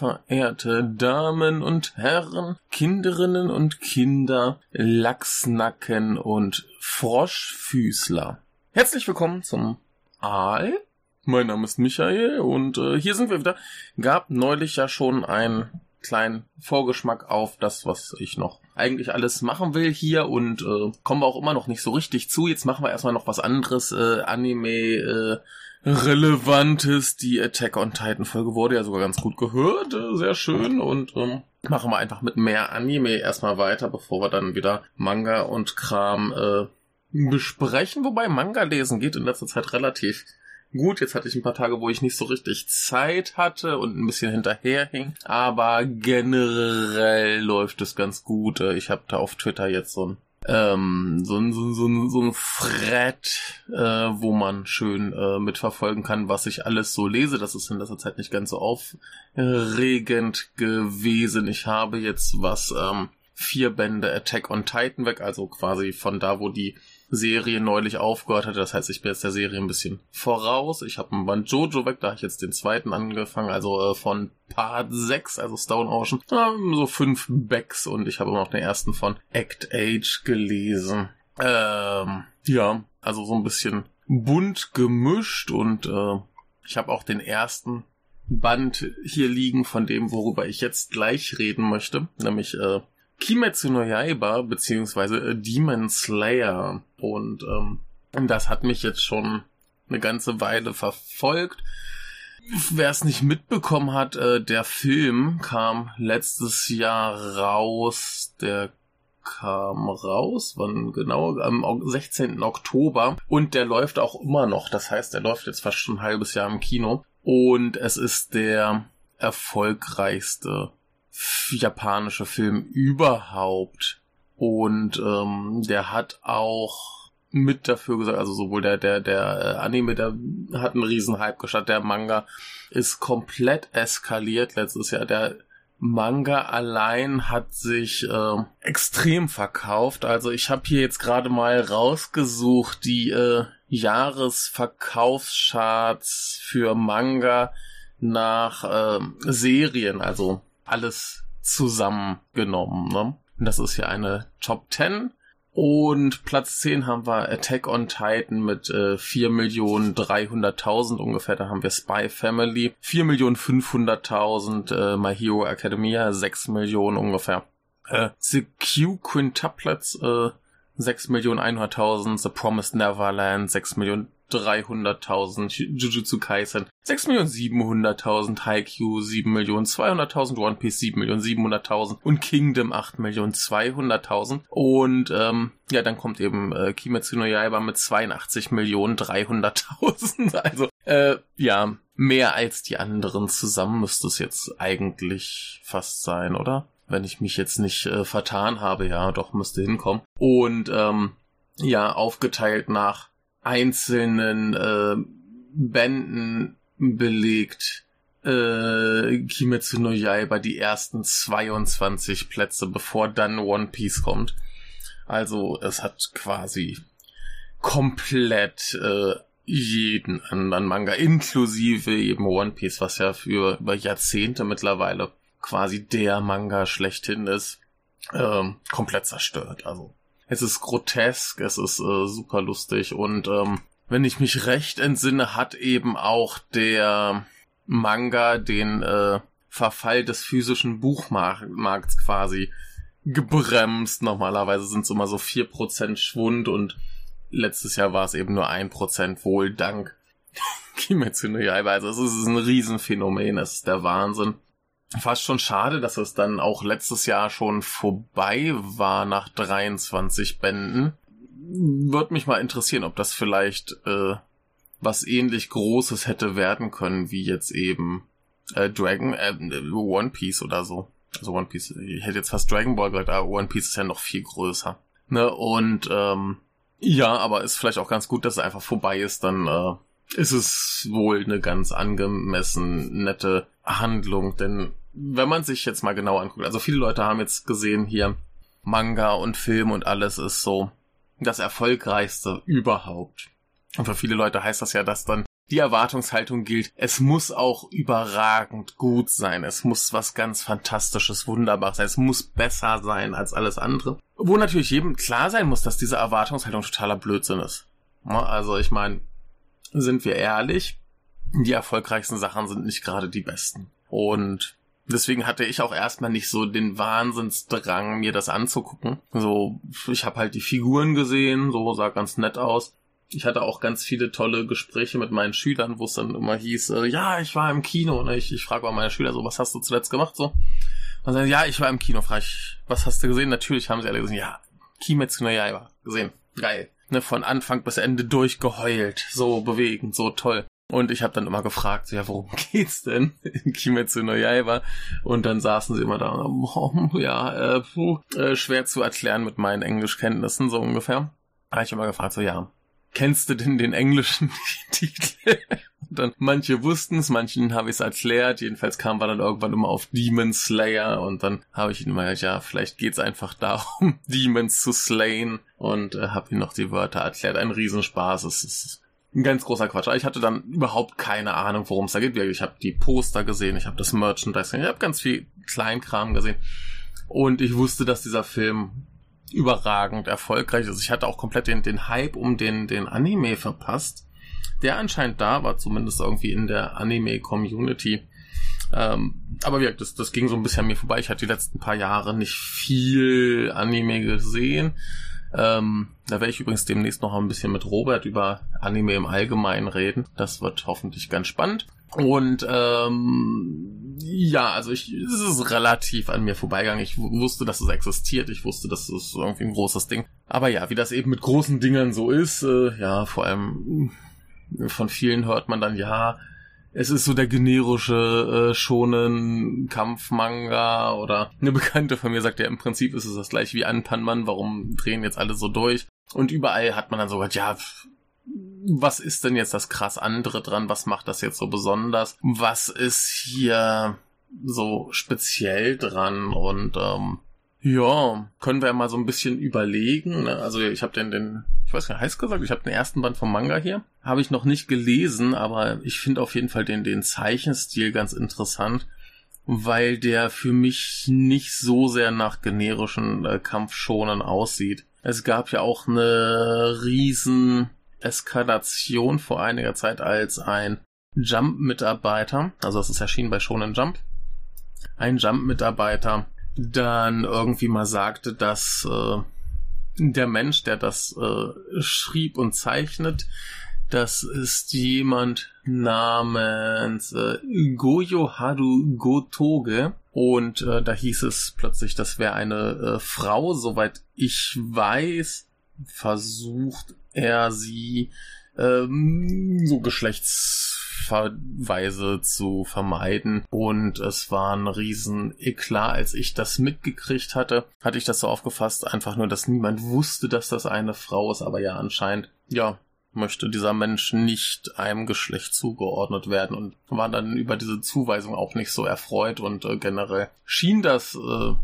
verehrte Damen und Herren, Kinderinnen und Kinder, Lachsnacken und Froschfüßler. Herzlich willkommen zum Aal. Mein Name ist Michael und äh, hier sind wir wieder. Gab neulich ja schon einen kleinen Vorgeschmack auf das, was ich noch eigentlich alles machen will hier und äh, kommen wir auch immer noch nicht so richtig zu. Jetzt machen wir erstmal noch was anderes. Äh, Anime, äh, Relevantes. Die Attack on Titan Folge wurde ja sogar ganz gut gehört. Äh, sehr schön. Und ähm, machen wir einfach mit mehr Anime erstmal weiter, bevor wir dann wieder Manga und Kram äh, besprechen. Wobei Manga lesen geht in letzter Zeit relativ gut. Jetzt hatte ich ein paar Tage, wo ich nicht so richtig Zeit hatte und ein bisschen hinterherhing. Aber generell läuft es ganz gut. Äh, ich habe da auf Twitter jetzt so ein ähm, so ein, so, ein, so, ein, so ein Thread, äh, wo man schön äh, mitverfolgen kann, was ich alles so lese. Das ist in letzter Zeit nicht ganz so aufregend gewesen. Ich habe jetzt was ähm, vier Bände Attack on Titan weg, also quasi von da, wo die Serie neulich aufgehört hatte. Das heißt, ich bin jetzt der Serie ein bisschen voraus. Ich habe einen Band Jojo weg, da habe ich jetzt den zweiten angefangen, also äh, von Part 6, also Stone Ocean. Ähm, so fünf Backs und ich habe noch den ersten von Act Age gelesen. Ähm, ja, also so ein bisschen bunt gemischt und äh, ich habe auch den ersten Band hier liegen von dem, worüber ich jetzt gleich reden möchte, nämlich äh, Kimetsu no Yaiba beziehungsweise äh, Demon Slayer und ähm, das hat mich jetzt schon eine ganze Weile verfolgt. Wer es nicht mitbekommen hat, äh, der Film kam letztes Jahr raus. Der kam raus, wann genau? Am 16. Oktober. Und der läuft auch immer noch. Das heißt, der läuft jetzt fast schon ein halbes Jahr im Kino. Und es ist der erfolgreichste japanische Film überhaupt. Und ähm, der hat auch mit dafür gesagt, also sowohl der, der, der äh, Anime, der hat einen riesen Hype gestartet, der Manga ist komplett eskaliert letztes Jahr. Der Manga allein hat sich äh, extrem verkauft. Also ich habe hier jetzt gerade mal rausgesucht die äh, Jahresverkaufscharts für Manga nach äh, Serien, also alles zusammengenommen. Ne? Das ist ja eine Top 10. Und Platz 10 haben wir Attack on Titan mit äh, 4.300.000 ungefähr. Da haben wir Spy Family. 4.500.000 äh, My Hero Academia. 6 Millionen ungefähr. Äh, The Q Quintuplets äh, 6.100.000. The Promised Neverland 6 Millionen 300.000, Jujutsu Kaisen 6.700.000, Haikyuu 7.200.000, One Piece 7.700.000 und Kingdom 8.200.000 und ähm, ja, dann kommt eben äh, Kimetsu no Yaiba mit 82.300.000, also äh, ja, mehr als die anderen zusammen müsste es jetzt eigentlich fast sein, oder? Wenn ich mich jetzt nicht äh, vertan habe, ja, doch müsste hinkommen. Und ähm, ja, aufgeteilt nach einzelnen äh, Bänden belegt äh, Kimetsu no Yaiba die ersten 22 Plätze, bevor dann One Piece kommt. Also es hat quasi komplett äh, jeden anderen Manga, inklusive eben One Piece, was ja für über Jahrzehnte mittlerweile quasi der Manga schlechthin ist, ähm, komplett zerstört. Also es ist grotesk, es ist äh, super lustig und ähm, wenn ich mich recht entsinne, hat eben auch der Manga den äh, Verfall des physischen Buchmarkts quasi gebremst. Normalerweise sind es immer so vier Prozent Schwund und letztes Jahr war es eben nur ein Prozent wohl dank Kimetsu no Yaiba. Also es ist ein Riesenphänomen, es ist der Wahnsinn fast schon schade, dass es dann auch letztes Jahr schon vorbei war nach 23 Bänden. Würde mich mal interessieren, ob das vielleicht äh, was ähnlich Großes hätte werden können, wie jetzt eben äh, Dragon, äh, One Piece oder so. Also One Piece, ich hätte jetzt fast Dragon Ball gesagt, aber One Piece ist ja noch viel größer. Ne? Und ähm, ja, aber ist vielleicht auch ganz gut, dass es einfach vorbei ist, dann äh, ist es wohl eine ganz angemessen nette Handlung, denn wenn man sich jetzt mal genau anguckt, also viele Leute haben jetzt gesehen hier, Manga und Film und alles ist so das erfolgreichste überhaupt. Und für viele Leute heißt das ja, dass dann die Erwartungshaltung gilt, es muss auch überragend gut sein. Es muss was ganz Fantastisches, Wunderbares sein. Es muss besser sein als alles andere. Wo natürlich jedem klar sein muss, dass diese Erwartungshaltung totaler Blödsinn ist. Also ich meine, sind wir ehrlich, die erfolgreichsten Sachen sind nicht gerade die besten. Und deswegen hatte ich auch erstmal nicht so den Wahnsinnsdrang, mir das anzugucken. So, ich habe halt die Figuren gesehen, so sah ganz nett aus. Ich hatte auch ganz viele tolle Gespräche mit meinen Schülern, wo es dann immer hieß, äh, ja, ich war im Kino. Ne? Ich, ich frage auch meine Schüler so, was hast du zuletzt gemacht? So. Und dann, ja, ich war im Kino. Frage ich, was hast du gesehen? Natürlich haben sie alle gesehen, ja, Kimetsu no Yaiba gesehen. Geil. Ne, von Anfang bis Ende durchgeheult. So bewegend, so toll. Und ich habe dann immer gefragt, so, ja, worum geht's denn in Kimetsu no Yaiba? Und dann saßen sie immer da, oh, ja, äh, puh, äh, schwer zu erklären mit meinen Englischkenntnissen, so ungefähr. Da habe ich immer gefragt, so, ja, kennst du denn den englischen Titel? Und dann manche wussten es, manchen habe ich es erklärt. Jedenfalls kam wir dann irgendwann immer auf Demon Slayer und dann habe ich ihn immer gesagt, ja, vielleicht geht's einfach darum, Demons zu slayen und äh, habe ihm noch die Wörter erklärt. Ein Riesenspaß. Es ist ein ganz großer Quatsch. Ich hatte dann überhaupt keine Ahnung, worum es da geht. Ich habe die Poster gesehen, ich habe das Merchandise gesehen, ich habe ganz viel Kleinkram gesehen. Und ich wusste, dass dieser Film überragend erfolgreich ist. Ich hatte auch komplett den, den Hype um den, den Anime verpasst, der anscheinend da war, zumindest irgendwie in der Anime-Community. Ähm, aber wie das, das ging so ein bisschen an mir vorbei. Ich hatte die letzten paar Jahre nicht viel Anime gesehen. Ähm, da werde ich übrigens demnächst noch ein bisschen mit Robert über Anime im Allgemeinen reden. Das wird hoffentlich ganz spannend. Und ähm, ja, also ich, es ist relativ an mir vorbeigegangen. Ich wusste, dass es existiert. Ich wusste, dass es irgendwie ein großes Ding. Aber ja, wie das eben mit großen Dingen so ist, äh, ja, vor allem von vielen hört man dann, ja, es ist so der generische äh, schonen Kampfmanga oder eine Bekannte von mir sagt ja im Prinzip ist es das gleiche wie Anpanman, warum drehen jetzt alle so durch? Und überall hat man dann so gesagt, ja, was ist denn jetzt das krass andere dran? Was macht das jetzt so besonders? Was ist hier so speziell dran? Und ähm, ja, können wir ja mal so ein bisschen überlegen. Ne? Also ich habe den, den, ich weiß nicht, heißt gesagt, ich habe den ersten Band vom Manga hier. Habe ich noch nicht gelesen, aber ich finde auf jeden Fall den, den Zeichenstil ganz interessant, weil der für mich nicht so sehr nach generischen äh, Kampfschonen aussieht. Es gab ja auch eine riesen Eskalation vor einiger Zeit, als ein Jump-Mitarbeiter, also das ist erschienen bei Shonen Jump, ein Jump-Mitarbeiter dann irgendwie mal sagte, dass äh, der Mensch, der das äh, schrieb und zeichnet, das ist jemand namens äh, Goyo Haru Gotoge. Und äh, da hieß es plötzlich, das wäre eine äh, Frau, soweit ich weiß, versucht er sie ähm, so Geschlechtsverweise zu vermeiden. Und es war ein riesen Eklat, als ich das mitgekriegt hatte, hatte ich das so aufgefasst, einfach nur, dass niemand wusste, dass das eine Frau ist, aber ja anscheinend, ja, möchte dieser Mensch nicht einem Geschlecht zugeordnet werden und war dann über diese Zuweisung auch nicht so erfreut und äh, generell schien das äh,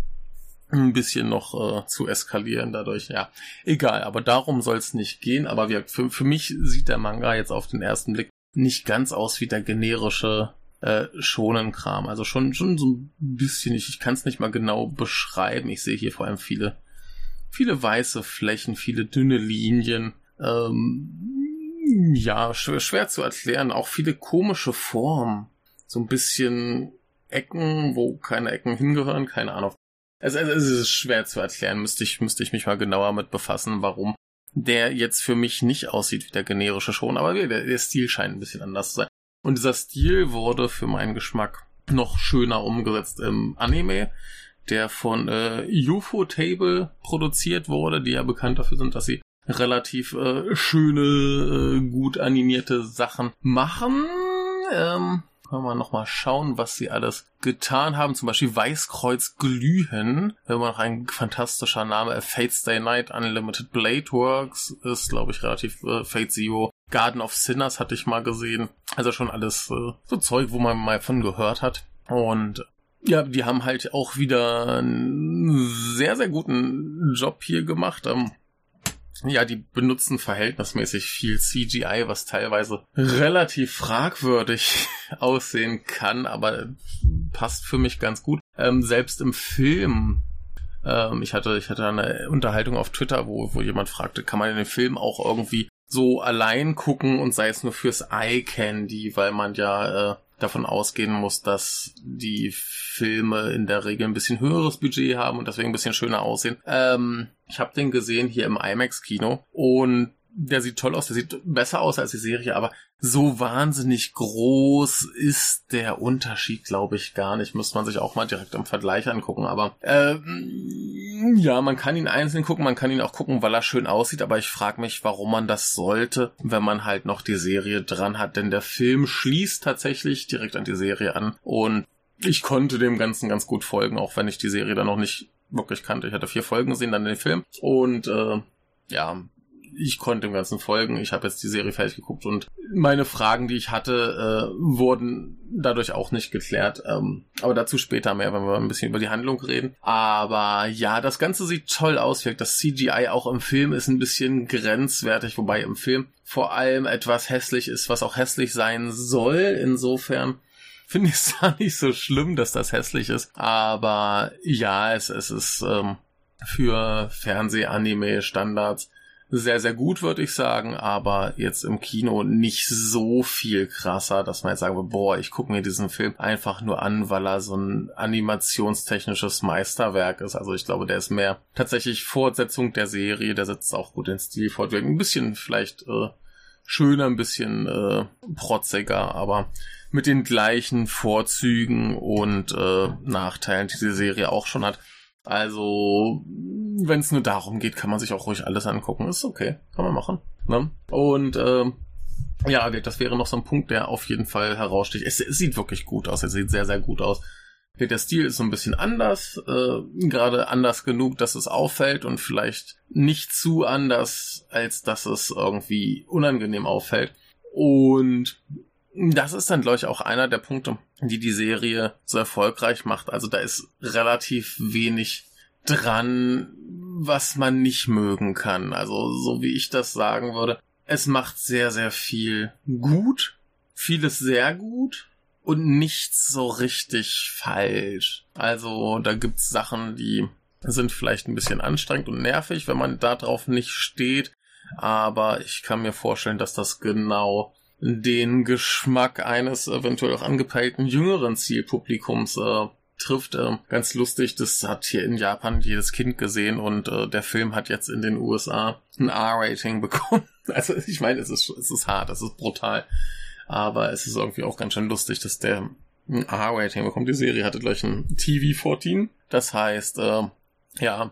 ein bisschen noch äh, zu eskalieren dadurch. Ja, egal, aber darum soll es nicht gehen. Aber wir, für, für mich sieht der Manga jetzt auf den ersten Blick nicht ganz aus wie der generische äh, Schonenkram. Also schon, schon so ein bisschen, ich, ich kann es nicht mal genau beschreiben. Ich sehe hier vor allem viele, viele weiße Flächen, viele dünne Linien. Ähm, ja, schwer, schwer zu erklären. Auch viele komische Formen. So ein bisschen Ecken, wo keine Ecken hingehören, keine Ahnung. Also, also, es ist schwer zu erklären, müsste ich, müsste ich mich mal genauer mit befassen, warum der jetzt für mich nicht aussieht wie der generische schon, aber der, der Stil scheint ein bisschen anders zu sein. Und dieser Stil wurde für meinen Geschmack noch schöner umgesetzt im Anime, der von äh, UFO Table produziert wurde, die ja bekannt dafür sind, dass sie relativ äh, schöne, äh, gut animierte Sachen machen. Ähm, können wir nochmal schauen, was sie alles getan haben. Zum Beispiel Weißkreuz Glühen. Immer noch ein fantastischer Name. Fate Stay Night Unlimited Blade Works ist, glaube ich, relativ äh, Fate Zero. Garden of Sinners hatte ich mal gesehen. Also schon alles äh, so Zeug, wo man mal von gehört hat. Und ja, die haben halt auch wieder einen sehr, sehr guten Job hier gemacht. Ähm, ja, die benutzen verhältnismäßig viel CGI, was teilweise relativ fragwürdig aussehen kann, aber passt für mich ganz gut. Ähm, selbst im Film ähm, ich hatte, ich hatte eine Unterhaltung auf Twitter, wo, wo jemand fragte, kann man den Film auch irgendwie so allein gucken und sei es nur fürs Eye Candy, weil man ja äh, davon ausgehen muss, dass die Filme in der Regel ein bisschen höheres Budget haben und deswegen ein bisschen schöner aussehen. Ähm, ich habe den gesehen hier im IMAX-Kino und der sieht toll aus, der sieht besser aus als die Serie, aber so wahnsinnig groß ist der Unterschied, glaube ich, gar nicht. Müsste man sich auch mal direkt im Vergleich angucken. Aber ähm, ja, man kann ihn einzeln gucken, man kann ihn auch gucken, weil er schön aussieht, aber ich frage mich, warum man das sollte, wenn man halt noch die Serie dran hat. Denn der Film schließt tatsächlich direkt an die Serie an und ich konnte dem Ganzen ganz gut folgen, auch wenn ich die Serie dann noch nicht wirklich kannte. Ich hatte vier Folgen gesehen, dann den Film. Und äh, ja, ich konnte dem Ganzen folgen. Ich habe jetzt die Serie fertig geguckt und meine Fragen, die ich hatte, äh, wurden dadurch auch nicht geklärt. Ähm, aber dazu später mehr, wenn wir ein bisschen über die Handlung reden. Aber ja, das Ganze sieht toll aus. Das CGI auch im Film ist ein bisschen grenzwertig, wobei im Film vor allem etwas hässlich ist, was auch hässlich sein soll. Insofern finde ich es da nicht so schlimm, dass das hässlich ist. Aber ja, es, es ist ähm, für Fernseh-Anime-Standards sehr, sehr gut, würde ich sagen, aber jetzt im Kino nicht so viel krasser, dass man jetzt sagen würde, boah, ich gucke mir diesen Film einfach nur an, weil er so ein animationstechnisches Meisterwerk ist. Also ich glaube, der ist mehr tatsächlich Fortsetzung der Serie, der setzt auch gut den Stil fort. Ein bisschen vielleicht äh, schöner, ein bisschen äh, protziger, aber mit den gleichen Vorzügen und äh, Nachteilen, die die Serie auch schon hat. Also, wenn es nur darum geht, kann man sich auch ruhig alles angucken. Ist okay, kann man machen. Ne? Und äh, ja, das wäre noch so ein Punkt, der auf jeden Fall heraussticht. Es, es sieht wirklich gut aus. Es sieht sehr, sehr gut aus. Der Stil ist so ein bisschen anders, äh, gerade anders genug, dass es auffällt und vielleicht nicht zu anders, als dass es irgendwie unangenehm auffällt. Und das ist dann, glaube ich, auch einer der Punkte, die die Serie so erfolgreich macht. Also da ist relativ wenig dran, was man nicht mögen kann. Also so wie ich das sagen würde. Es macht sehr, sehr viel gut, vieles sehr gut und nichts so richtig falsch. Also da gibt's Sachen, die sind vielleicht ein bisschen anstrengend und nervig, wenn man darauf nicht steht. Aber ich kann mir vorstellen, dass das genau den Geschmack eines eventuell auch angepeilten jüngeren Zielpublikums äh, trifft. Äh, ganz lustig, das hat hier in Japan jedes Kind gesehen und äh, der Film hat jetzt in den USA ein R-Rating bekommen. Also ich meine, es ist, es ist hart, es ist brutal. Aber es ist irgendwie auch ganz schön lustig, dass der ein R-Rating bekommt. Die Serie hatte gleich ein TV-14. Das heißt, äh, ja,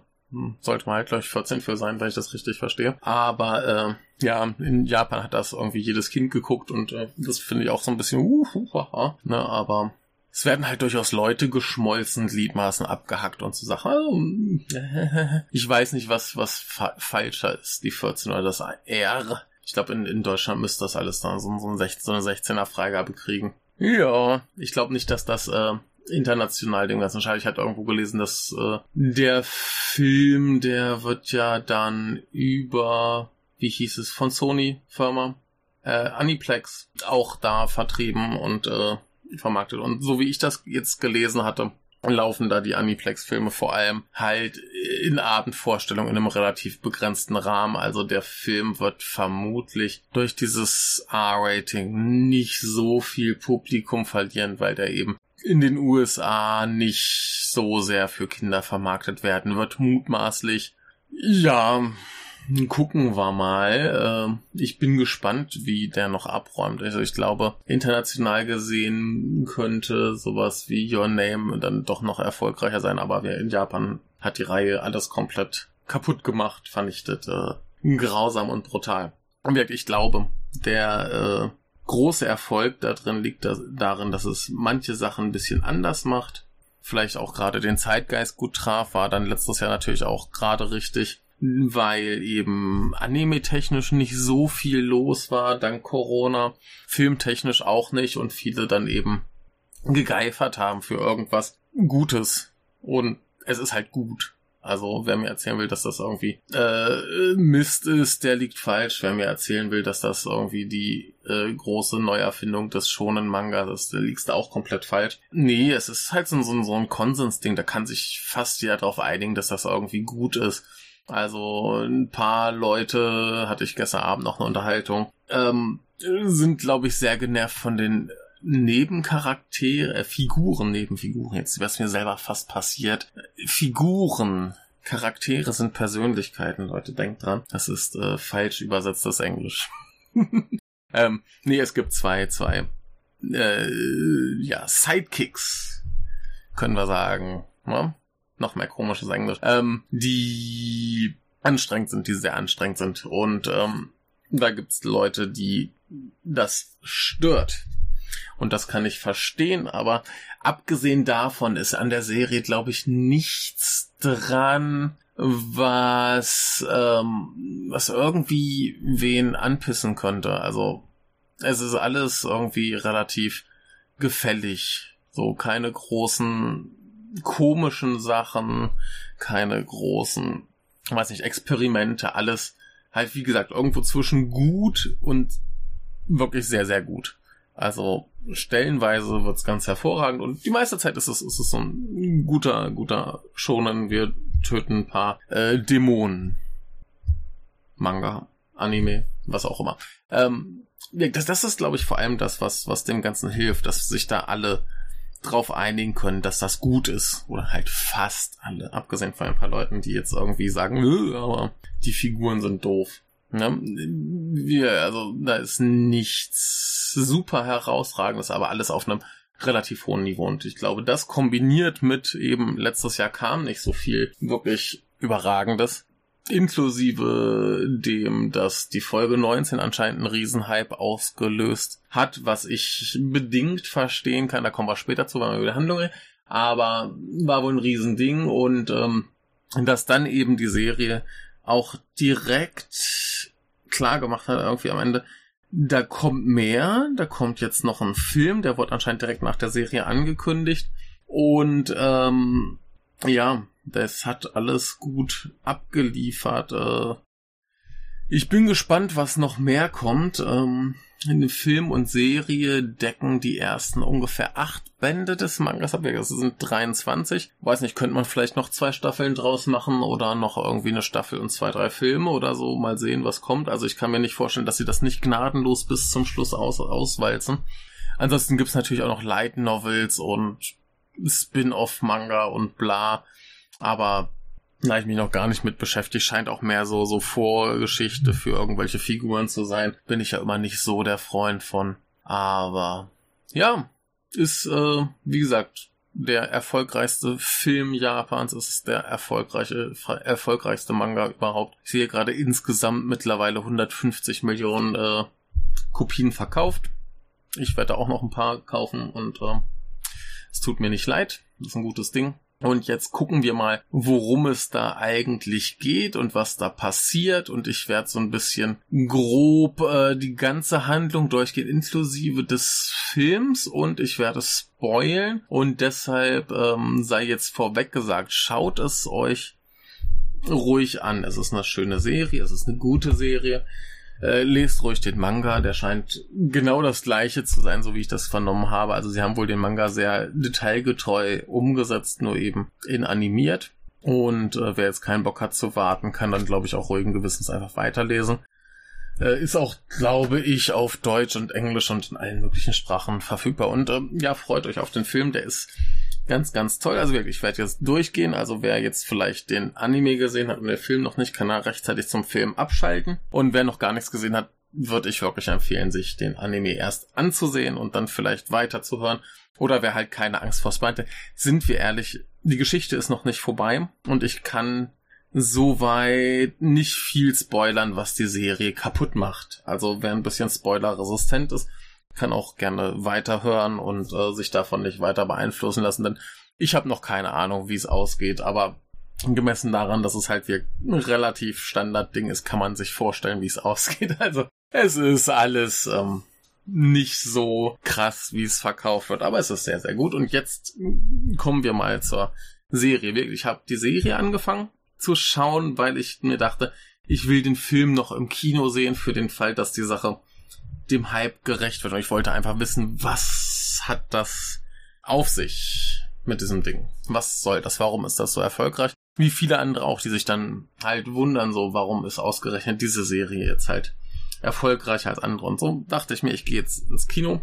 sollte man halt, glaube ich, 14 für sein, weil ich das richtig verstehe. Aber äh, ja, in Japan hat das irgendwie jedes Kind geguckt und äh, das finde ich auch so ein bisschen uh, uh, haha, ne, aber es werden halt durchaus Leute geschmolzen, Gliedmaßen abgehackt und so Sachen. Also, ich weiß nicht, was was fa falscher ist, die 14 oder das R. Ich glaube, in, in Deutschland müsste das alles dann so, so, ein 16, so eine 16er Freigabe kriegen. Ja, ich glaube nicht, dass das äh, international dem ganzen Scheiß. Ich hatte irgendwo gelesen, dass äh, der Film, der wird ja dann über, wie hieß es, von Sony Firma, äh, Aniplex auch da vertrieben und äh, vermarktet. Und so wie ich das jetzt gelesen hatte, laufen da die Aniplex-Filme vor allem halt in Abendvorstellungen in einem relativ begrenzten Rahmen. Also der Film wird vermutlich durch dieses R-Rating nicht so viel Publikum verlieren, weil der eben in den USA nicht so sehr für Kinder vermarktet werden wird, mutmaßlich. Ja, gucken wir mal. Ähm, ich bin gespannt, wie der noch abräumt. Also ich glaube, international gesehen könnte sowas wie Your Name dann doch noch erfolgreicher sein, aber in Japan hat die Reihe alles komplett kaputt gemacht, vernichtet. Äh, grausam und brutal. Und wirklich, ich glaube, der äh, große Erfolg da drin liegt da, darin, dass es manche Sachen ein bisschen anders macht. Vielleicht auch gerade den Zeitgeist gut traf, war dann letztes Jahr natürlich auch gerade richtig, weil eben anime-technisch nicht so viel los war, dank Corona, filmtechnisch auch nicht und viele dann eben gegeifert haben für irgendwas Gutes. Und es ist halt gut. Also wer mir erzählen will, dass das irgendwie äh, Mist ist, der liegt falsch. Wer mir erzählen will, dass das irgendwie die äh, große Neuerfindung des schonen Manga ist, der liegst da auch komplett falsch. Nee, es ist halt so, so, so ein Konsensding. Da kann sich fast jeder darauf einigen, dass das irgendwie gut ist. Also ein paar Leute hatte ich gestern Abend noch eine Unterhaltung. Ähm, sind, glaube ich, sehr genervt von den Nebencharaktere, äh, Figuren, Nebenfiguren, jetzt was mir selber fast passiert. Figuren, Charaktere sind Persönlichkeiten, Leute, denkt dran. Das ist äh, falsch übersetztes Englisch. ähm, nee, es gibt zwei, zwei, äh, ja, Sidekicks, können wir sagen. Ne? Noch mehr komisches Englisch. Ähm, die anstrengend sind, die sehr anstrengend sind. Und ähm, da gibt's Leute, die das stört. Und das kann ich verstehen, aber abgesehen davon ist an der Serie, glaube ich, nichts dran, was, ähm, was irgendwie wen anpissen könnte. Also es ist alles irgendwie relativ gefällig. So keine großen komischen Sachen, keine großen, weiß nicht, Experimente, alles halt wie gesagt irgendwo zwischen gut und wirklich sehr, sehr gut. Also stellenweise wird's ganz hervorragend und die meiste Zeit ist es, ist es so ein guter, guter Schonen. Wir töten ein paar äh, Dämonen. Manga, Anime, was auch immer. Ähm, das, das ist, glaube ich, vor allem das, was, was dem Ganzen hilft, dass sich da alle drauf einigen können, dass das gut ist. Oder halt fast alle. Abgesehen von ein paar Leuten, die jetzt irgendwie sagen, Nö, aber die Figuren sind doof. Ja, wir, also da ist nichts super herausragendes, aber alles auf einem relativ hohen Niveau. Und ich glaube, das kombiniert mit eben letztes Jahr kam nicht so viel wirklich überragendes. Inklusive dem, dass die Folge 19 anscheinend einen Riesenhype ausgelöst hat, was ich bedingt verstehen kann. Da kommen wir später zu, wenn wir über die Handlung reden. Aber war wohl ein Riesending und ähm, dass dann eben die Serie auch direkt klar gemacht hat, irgendwie am Ende, da kommt mehr, da kommt jetzt noch ein Film, der wird anscheinend direkt nach der Serie angekündigt. Und ähm, ja, das hat alles gut abgeliefert. Äh, ich bin gespannt, was noch mehr kommt. Ähm, Film und Serie decken die ersten ungefähr acht Bände des Mangas ab. Das sind 23. Weiß nicht, könnte man vielleicht noch zwei Staffeln draus machen oder noch irgendwie eine Staffel und zwei, drei Filme oder so. Mal sehen, was kommt. Also ich kann mir nicht vorstellen, dass sie das nicht gnadenlos bis zum Schluss aus auswalzen. Ansonsten gibt's natürlich auch noch Light Novels und Spin-off-Manga und bla. Aber da ich mich noch gar nicht mit beschäftigt, scheint auch mehr so, so Vorgeschichte für irgendwelche Figuren zu sein. Bin ich ja immer nicht so der Freund von. Aber ja, ist, äh, wie gesagt, der erfolgreichste Film Japans, es ist der erfolgreiche, erfolgreichste Manga überhaupt. Ich sehe gerade insgesamt mittlerweile 150 Millionen äh, Kopien verkauft. Ich werde auch noch ein paar kaufen und äh, es tut mir nicht leid. Das ist ein gutes Ding. Und jetzt gucken wir mal, worum es da eigentlich geht und was da passiert. Und ich werde so ein bisschen grob äh, die ganze Handlung durchgehen, inklusive des Films. Und ich werde spoilen. Und deshalb ähm, sei jetzt vorweg gesagt, schaut es euch ruhig an. Es ist eine schöne Serie, es ist eine gute Serie. Äh, lest ruhig den Manga, der scheint genau das gleiche zu sein, so wie ich das vernommen habe. Also sie haben wohl den Manga sehr detailgetreu umgesetzt, nur eben in animiert. Und äh, wer jetzt keinen Bock hat zu warten, kann dann, glaube ich, auch ruhigen Gewissens einfach weiterlesen. Äh, ist auch, glaube ich, auf Deutsch und Englisch und in allen möglichen Sprachen verfügbar. Und äh, ja, freut euch auf den Film, der ist Ganz, ganz toll. Also wirklich, ich werde jetzt durchgehen. Also wer jetzt vielleicht den Anime gesehen hat und den Film noch nicht, kann er rechtzeitig zum Film abschalten. Und wer noch gar nichts gesehen hat, würde ich wirklich empfehlen, sich den Anime erst anzusehen und dann vielleicht weiterzuhören. Oder wer halt keine Angst vor Spoiler, sind wir ehrlich, die Geschichte ist noch nicht vorbei und ich kann soweit nicht viel spoilern, was die Serie kaputt macht. Also wer ein bisschen spoilerresistent ist, kann auch gerne weiterhören und äh, sich davon nicht weiter beeinflussen lassen, denn ich habe noch keine Ahnung, wie es ausgeht, aber gemessen daran, dass es halt wie ein relativ Standardding ist, kann man sich vorstellen, wie es ausgeht. Also es ist alles ähm, nicht so krass, wie es verkauft wird, aber es ist sehr, sehr gut. Und jetzt kommen wir mal zur Serie. Ich habe die Serie angefangen zu schauen, weil ich mir dachte, ich will den Film noch im Kino sehen für den Fall, dass die Sache dem Hype gerecht wird. Und ich wollte einfach wissen, was hat das auf sich mit diesem Ding? Was soll das? Warum ist das so erfolgreich? Wie viele andere auch, die sich dann halt wundern, so, warum ist ausgerechnet diese Serie jetzt halt erfolgreicher als andere. Und so dachte ich mir, ich gehe jetzt ins Kino,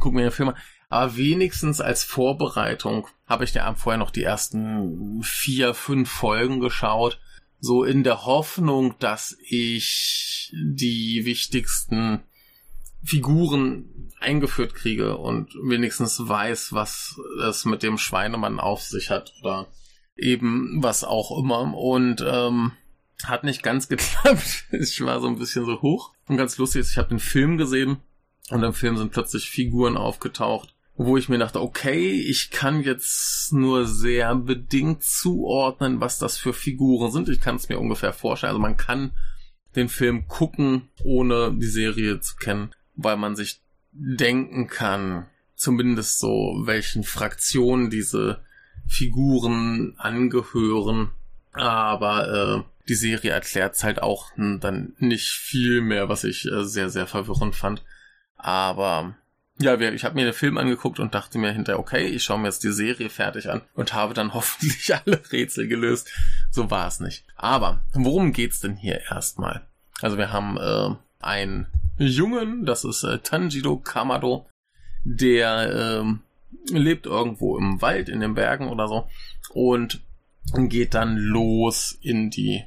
gucke mir den Film an. Aber wenigstens als Vorbereitung habe ich ja vorher noch die ersten vier, fünf Folgen geschaut. So in der Hoffnung, dass ich die wichtigsten Figuren eingeführt kriege und wenigstens weiß, was es mit dem Schweinemann auf sich hat oder eben was auch immer. Und ähm, hat nicht ganz geklappt. Ich war so ein bisschen so hoch. Und ganz lustig ist, ich habe den Film gesehen und im Film sind plötzlich Figuren aufgetaucht, wo ich mir dachte, okay, ich kann jetzt nur sehr bedingt zuordnen, was das für Figuren sind. Ich kann es mir ungefähr vorstellen. Also man kann den Film gucken, ohne die Serie zu kennen weil man sich denken kann, zumindest so, welchen Fraktionen diese Figuren angehören. Aber äh, die Serie erklärt halt auch dann nicht viel mehr, was ich äh, sehr, sehr verwirrend fand. Aber ja, ich habe mir den Film angeguckt und dachte mir hinterher, okay, ich schaue mir jetzt die Serie fertig an und habe dann hoffentlich alle Rätsel gelöst. So war es nicht. Aber worum geht's denn hier erstmal? Also wir haben äh, ein Jungen, das ist äh, Tanjiro Kamado, der ähm, lebt irgendwo im Wald, in den Bergen oder so und geht dann los in die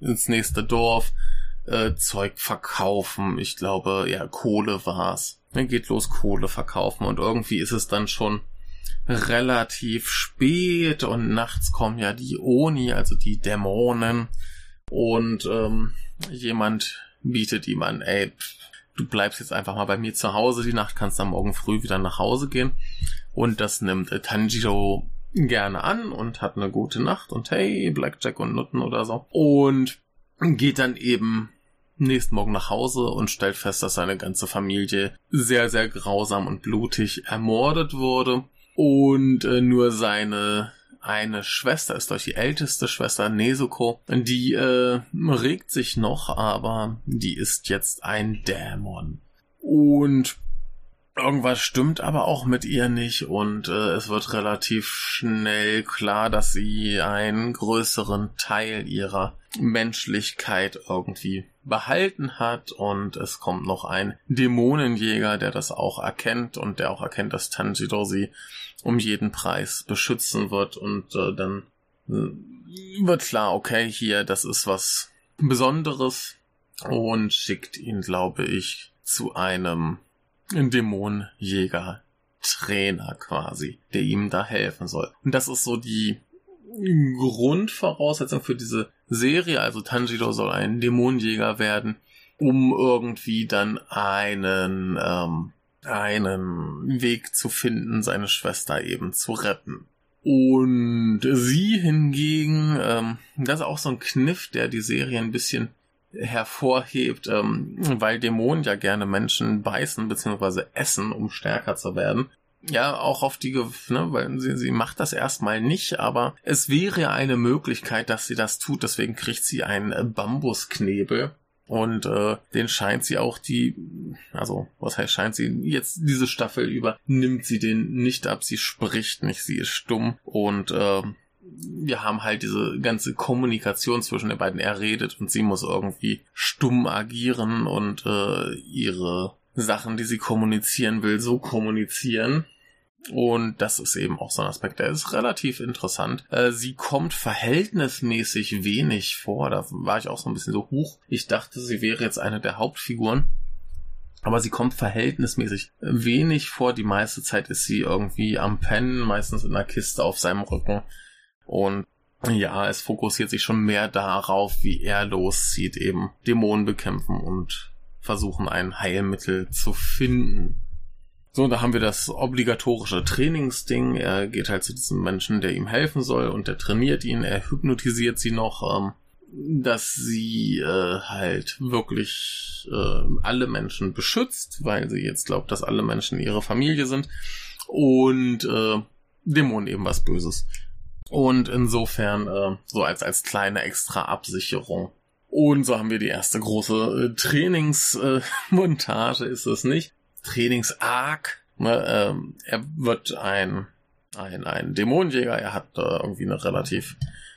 ins nächste Dorf, äh, Zeug verkaufen. Ich glaube, ja, Kohle war's. Er geht los Kohle verkaufen und irgendwie ist es dann schon relativ spät und nachts kommen ja die Oni, also die Dämonen und ähm, jemand bietet ihm an, ey, du bleibst jetzt einfach mal bei mir zu Hause die Nacht, kannst dann morgen früh wieder nach Hause gehen. Und das nimmt Tanjiro gerne an und hat eine gute Nacht und hey, Blackjack und Nutten oder so. Und geht dann eben nächsten Morgen nach Hause und stellt fest, dass seine ganze Familie sehr, sehr grausam und blutig ermordet wurde. Und äh, nur seine eine Schwester ist euch die älteste Schwester Nezuko. Die äh, regt sich noch, aber die ist jetzt ein Dämon. Und irgendwas stimmt aber auch mit ihr nicht und äh, es wird relativ schnell klar, dass sie einen größeren Teil ihrer Menschlichkeit irgendwie behalten hat und es kommt noch ein Dämonenjäger, der das auch erkennt und der auch erkennt, dass Tanjiro sie um jeden Preis beschützen wird und äh, dann äh, wird klar, okay, hier, das ist was Besonderes und schickt ihn, glaube ich, zu einem Dämonenjäger Trainer quasi, der ihm da helfen soll. Und das ist so die Grundvoraussetzung für diese Serie. Also Tanjiro soll ein Dämonenjäger werden, um irgendwie dann einen ähm, einen Weg zu finden, seine Schwester eben zu retten. Und sie hingegen, ähm, das ist auch so ein Kniff, der die Serie ein bisschen hervorhebt, ähm, weil Dämonen ja gerne Menschen beißen bzw. essen, um stärker zu werden. Ja, auch auf die, ne, weil sie, sie macht das erstmal nicht, aber es wäre eine Möglichkeit, dass sie das tut. Deswegen kriegt sie einen Bambusknebel und äh, den scheint sie auch die, also was heißt scheint sie, jetzt diese Staffel über nimmt sie den nicht ab, sie spricht nicht, sie ist stumm und äh, wir haben halt diese ganze Kommunikation zwischen den beiden. Er redet und sie muss irgendwie stumm agieren und äh, ihre Sachen, die sie kommunizieren will, so kommunizieren. Und das ist eben auch so ein Aspekt, der ist relativ interessant. Äh, sie kommt verhältnismäßig wenig vor. Da war ich auch so ein bisschen so hoch. Ich dachte, sie wäre jetzt eine der Hauptfiguren. Aber sie kommt verhältnismäßig wenig vor. Die meiste Zeit ist sie irgendwie am Pennen, meistens in einer Kiste auf seinem Rücken. Und ja, es fokussiert sich schon mehr darauf, wie er loszieht, eben Dämonen bekämpfen und versuchen, ein Heilmittel zu finden. So, da haben wir das obligatorische Trainingsding. Er geht halt zu diesem Menschen, der ihm helfen soll und der trainiert ihn, er hypnotisiert sie noch, ähm, dass sie äh, halt wirklich äh, alle Menschen beschützt, weil sie jetzt glaubt, dass alle Menschen ihre Familie sind und äh, Dämonen eben was Böses Und insofern äh, so als, als kleine extra Absicherung. Und so haben wir die erste große äh, Trainingsmontage, äh, ist es nicht. Trainingsarg. Ne, ähm, er wird ein, ein, ein Dämonenjäger, er hat äh, irgendwie eine relativ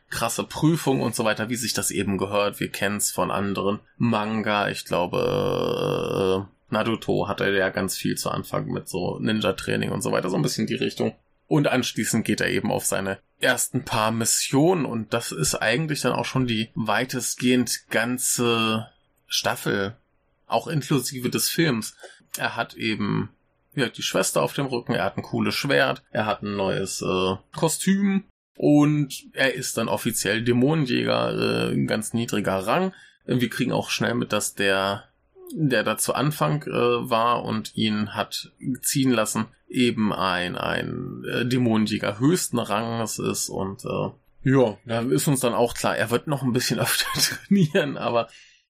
krasse Prüfung und so weiter, wie sich das eben gehört. Wir kennen es von anderen Manga. Ich glaube, äh, Naruto hatte ja ganz viel zu Anfang mit so Ninja-Training und so weiter, so ein bisschen die Richtung. Und anschließend geht er eben auf seine ersten paar Missionen und das ist eigentlich dann auch schon die weitestgehend ganze Staffel, auch inklusive des Films. Er hat eben ja, die Schwester auf dem Rücken, er hat ein cooles Schwert, er hat ein neues äh, Kostüm. Und er ist dann offiziell Dämonenjäger, äh, ganz niedriger Rang. Wir kriegen auch schnell mit, dass der der da zu Anfang äh, war und ihn hat ziehen lassen, eben ein, ein äh, Dämonenjäger höchsten Ranges ist und äh, ja, da ist uns dann auch klar, er wird noch ein bisschen öfter trainieren, aber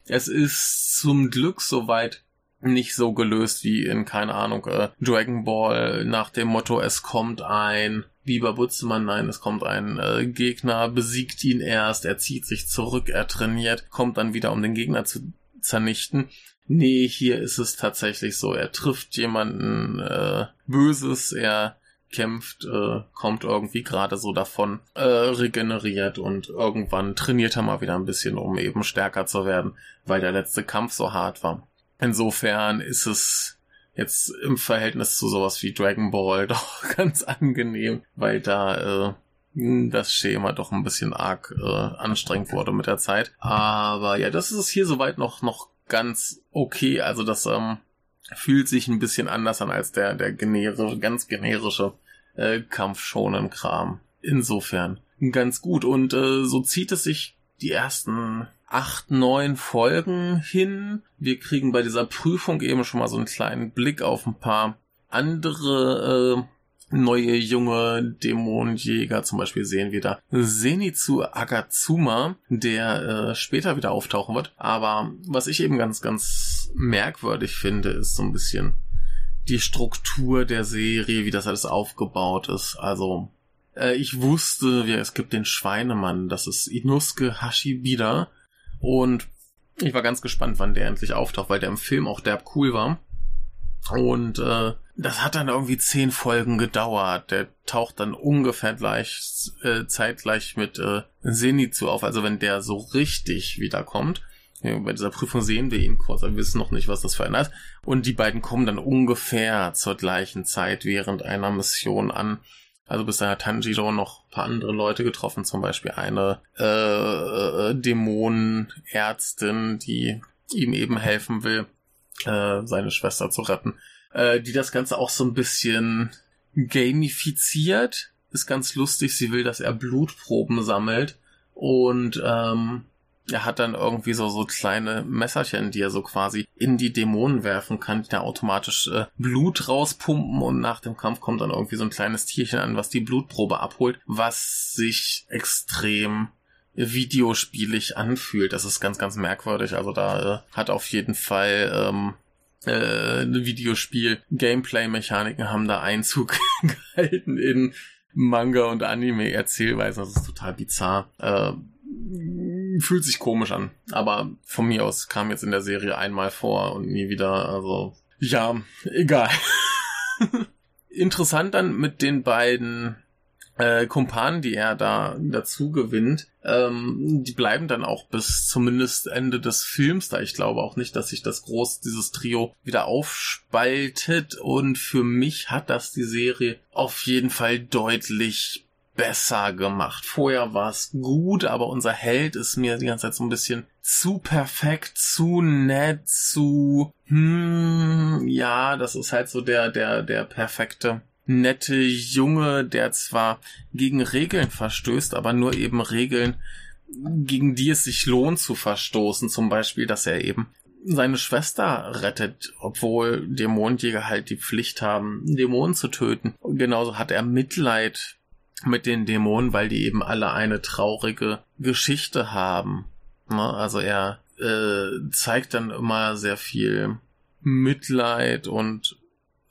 es ist zum Glück soweit nicht so gelöst wie in, keine Ahnung, äh, Dragon Ball nach dem Motto, es kommt ein Lieber Butzemann, nein, es kommt ein äh, Gegner, besiegt ihn erst, er zieht sich zurück, er trainiert, kommt dann wieder, um den Gegner zu zernichten. Nee, hier ist es tatsächlich so, er trifft jemanden äh, Böses, er kämpft, äh, kommt irgendwie gerade so davon, äh, regeneriert und irgendwann trainiert er mal wieder ein bisschen, um eben stärker zu werden, weil der letzte Kampf so hart war. Insofern ist es jetzt im Verhältnis zu sowas wie Dragon Ball doch ganz angenehm, weil da äh, das Schema doch ein bisschen arg äh, anstrengend wurde mit der Zeit. Aber ja, das ist es hier soweit noch noch ganz okay. Also das ähm, fühlt sich ein bisschen anders an als der der generische, ganz generische äh, Kampfschonen-Kram. Insofern ganz gut und äh, so zieht es sich die ersten acht, neun Folgen hin. Wir kriegen bei dieser Prüfung eben schon mal so einen kleinen Blick auf ein paar andere äh, neue junge Dämonenjäger. Zum Beispiel sehen wir da Zenitsu Agatsuma, der äh, später wieder auftauchen wird. Aber was ich eben ganz, ganz merkwürdig finde, ist so ein bisschen die Struktur der Serie, wie das alles aufgebaut ist. Also äh, ich wusste, ja, es gibt den Schweinemann, das ist Inosuke Hashibida. Und ich war ganz gespannt, wann der endlich auftaucht, weil der im Film auch derb cool war. Und äh, das hat dann irgendwie zehn Folgen gedauert. Der taucht dann ungefähr gleich äh, zeitgleich mit äh, Zenitsu auf. Also wenn der so richtig wiederkommt. Bei dieser Prüfung sehen wir ihn kurz, aber wir wissen noch nicht, was das ist. Und die beiden kommen dann ungefähr zur gleichen Zeit während einer Mission an. Also bis dahin hat Tanjiro noch ein paar andere Leute getroffen, zum Beispiel eine äh, äh, Dämonenärztin, die ihm eben helfen will, äh, seine Schwester zu retten, äh, die das Ganze auch so ein bisschen gamifiziert. Ist ganz lustig, sie will, dass er Blutproben sammelt. Und ähm, er hat dann irgendwie so, so kleine Messerchen, die er so quasi in die Dämonen werfen kann, die da automatisch äh, Blut rauspumpen und nach dem Kampf kommt dann irgendwie so ein kleines Tierchen an, was die Blutprobe abholt, was sich extrem videospielig anfühlt. Das ist ganz, ganz merkwürdig. Also da äh, hat auf jeden Fall ähm, äh, Videospiel-Gameplay-Mechaniken haben da Einzug gehalten in Manga und Anime-Erzählweise. Das ist total bizarr. Äh, fühlt sich komisch an. Aber von mir aus kam jetzt in der Serie einmal vor und nie wieder. Also ja, egal. Interessant dann mit den beiden äh, Kumpanen, die er da dazu gewinnt, ähm, die bleiben dann auch bis zumindest Ende des Films da. Ich glaube auch nicht, dass sich das groß, dieses Trio wieder aufspaltet. Und für mich hat das die Serie auf jeden Fall deutlich besser gemacht. Vorher war es gut, aber unser Held ist mir die ganze Zeit so ein bisschen zu perfekt, zu nett, zu hm, ja, das ist halt so der der der perfekte nette Junge, der zwar gegen Regeln verstößt, aber nur eben Regeln, gegen die es sich lohnt zu verstoßen. Zum Beispiel, dass er eben seine Schwester rettet, obwohl Dämonenjäger halt die Pflicht haben, Dämonen zu töten. Genauso hat er Mitleid mit den Dämonen, weil die eben alle eine traurige Geschichte haben. Ne? Also er äh, zeigt dann immer sehr viel Mitleid und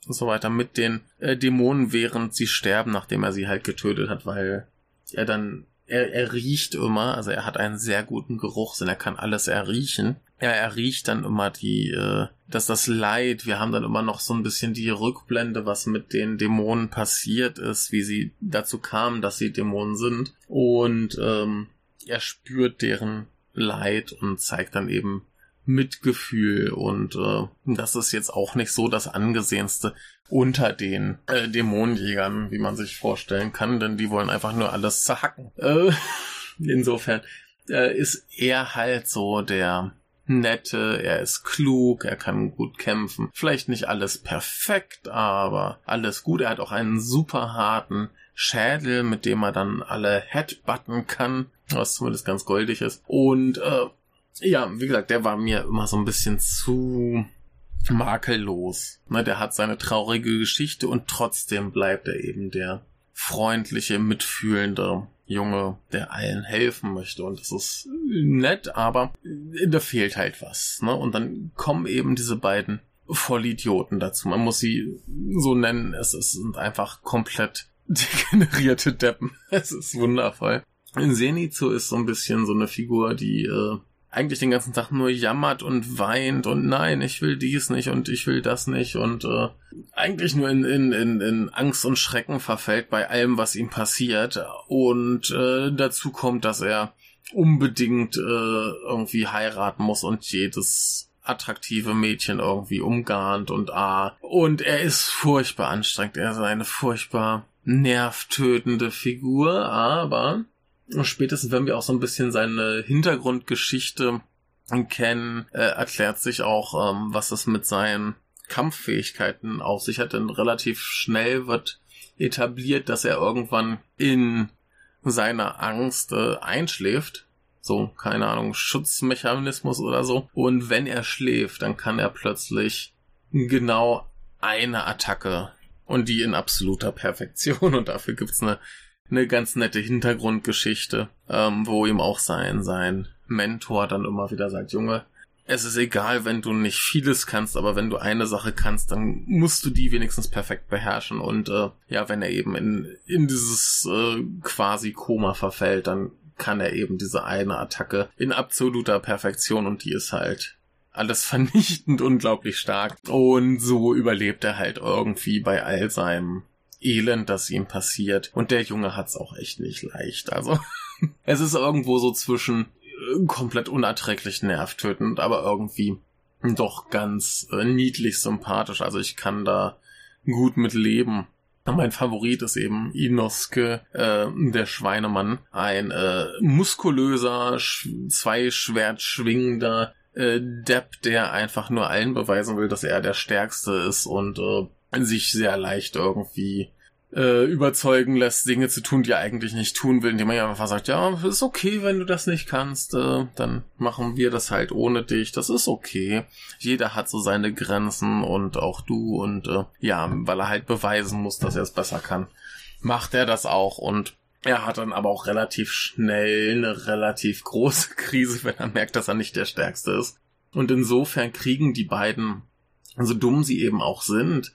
so weiter mit den äh, Dämonen, während sie sterben, nachdem er sie halt getötet hat, weil er dann er, er riecht immer, also er hat einen sehr guten Geruchssinn, er kann alles erriechen. Ja, er riecht dann immer die, äh, dass das Leid, wir haben dann immer noch so ein bisschen die Rückblende, was mit den Dämonen passiert ist, wie sie dazu kamen, dass sie Dämonen sind. Und ähm, er spürt deren Leid und zeigt dann eben Mitgefühl und äh, das ist jetzt auch nicht so das angesehenste unter den äh, Dämonenjägern, wie man sich vorstellen kann, denn die wollen einfach nur alles zerhacken. Äh, insofern äh, ist er halt so der nette, er ist klug, er kann gut kämpfen. Vielleicht nicht alles perfekt, aber alles gut. Er hat auch einen super harten Schädel, mit dem er dann alle Headbutten kann, was zumindest ganz goldig ist. Und äh, ja, wie gesagt, der war mir immer so ein bisschen zu makellos. Ne, der hat seine traurige Geschichte und trotzdem bleibt er eben der freundliche, mitfühlende Junge, der allen helfen möchte. Und das ist nett, aber da fehlt halt was. Ne? Und dann kommen eben diese beiden Vollidioten dazu. Man muss sie so nennen. Es, es sind einfach komplett degenerierte Deppen. Es ist wundervoll. Zenitsu ist so ein bisschen so eine Figur, die äh, eigentlich den ganzen Tag nur jammert und weint und nein, ich will dies nicht und ich will das nicht und äh, eigentlich nur in, in, in, in Angst und Schrecken verfällt bei allem, was ihm passiert. Und äh, dazu kommt, dass er unbedingt äh, irgendwie heiraten muss und jedes attraktive Mädchen irgendwie umgarnt und ah. Und er ist furchtbar anstrengend. Er ist eine furchtbar nervtötende Figur, aber spätestens wenn wir auch so ein bisschen seine Hintergrundgeschichte kennen, äh, erklärt sich auch, ähm, was es mit seinen Kampffähigkeiten auf sich hat. Denn relativ schnell wird etabliert, dass er irgendwann in seiner Angst äh, einschläft. So, keine Ahnung, Schutzmechanismus oder so. Und wenn er schläft, dann kann er plötzlich genau eine Attacke und die in absoluter Perfektion. Und dafür gibt's eine eine ganz nette Hintergrundgeschichte, ähm, wo ihm auch sein, sein Mentor dann immer wieder sagt, Junge, es ist egal, wenn du nicht vieles kannst, aber wenn du eine Sache kannst, dann musst du die wenigstens perfekt beherrschen. Und äh, ja, wenn er eben in, in dieses äh, quasi Koma verfällt, dann kann er eben diese eine Attacke in absoluter Perfektion und die ist halt alles vernichtend unglaublich stark. Und so überlebt er halt irgendwie bei all seinem Elend, das ihm passiert. Und der Junge hat's auch echt nicht leicht. Also es ist irgendwo so zwischen äh, komplett unerträglich nervtötend, aber irgendwie doch ganz äh, niedlich sympathisch. Also ich kann da gut mit leben. Mein Favorit ist eben Inosuke, äh, der Schweinemann. Ein äh, muskulöser, sch zweischwert äh, Depp, der einfach nur allen beweisen will, dass er der Stärkste ist und äh, sich sehr leicht irgendwie äh, überzeugen lässt, Dinge zu tun, die er eigentlich nicht tun will, indem man ja einfach sagt, ja, ist okay, wenn du das nicht kannst, äh, dann machen wir das halt ohne dich, das ist okay. Jeder hat so seine Grenzen und auch du und äh, ja, weil er halt beweisen muss, dass er es besser kann, macht er das auch und er hat dann aber auch relativ schnell eine relativ große Krise, wenn er merkt, dass er nicht der Stärkste ist. Und insofern kriegen die beiden, so dumm sie eben auch sind,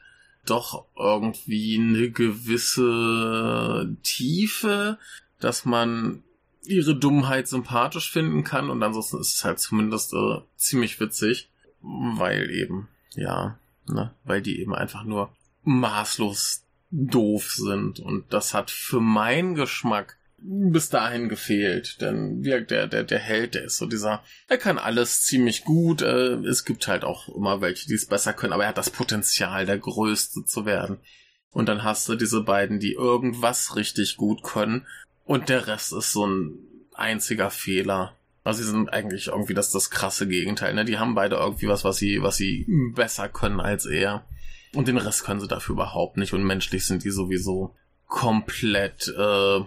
doch irgendwie eine gewisse Tiefe, dass man ihre Dummheit sympathisch finden kann. Und ansonsten ist es halt zumindest äh, ziemlich witzig, weil eben, ja, ne, weil die eben einfach nur maßlos doof sind. Und das hat für meinen Geschmack bis dahin gefehlt. Denn der, der, der Held, der ist so dieser, er kann alles ziemlich gut. Äh, es gibt halt auch immer welche, die es besser können, aber er hat das Potenzial, der Größte zu werden. Und dann hast du diese beiden, die irgendwas richtig gut können. Und der Rest ist so ein einziger Fehler. Also sie sind eigentlich irgendwie das, das krasse Gegenteil. Ne? Die haben beide irgendwie was, was sie, was sie besser können als er. Und den Rest können sie dafür überhaupt nicht. Und menschlich sind die sowieso komplett äh,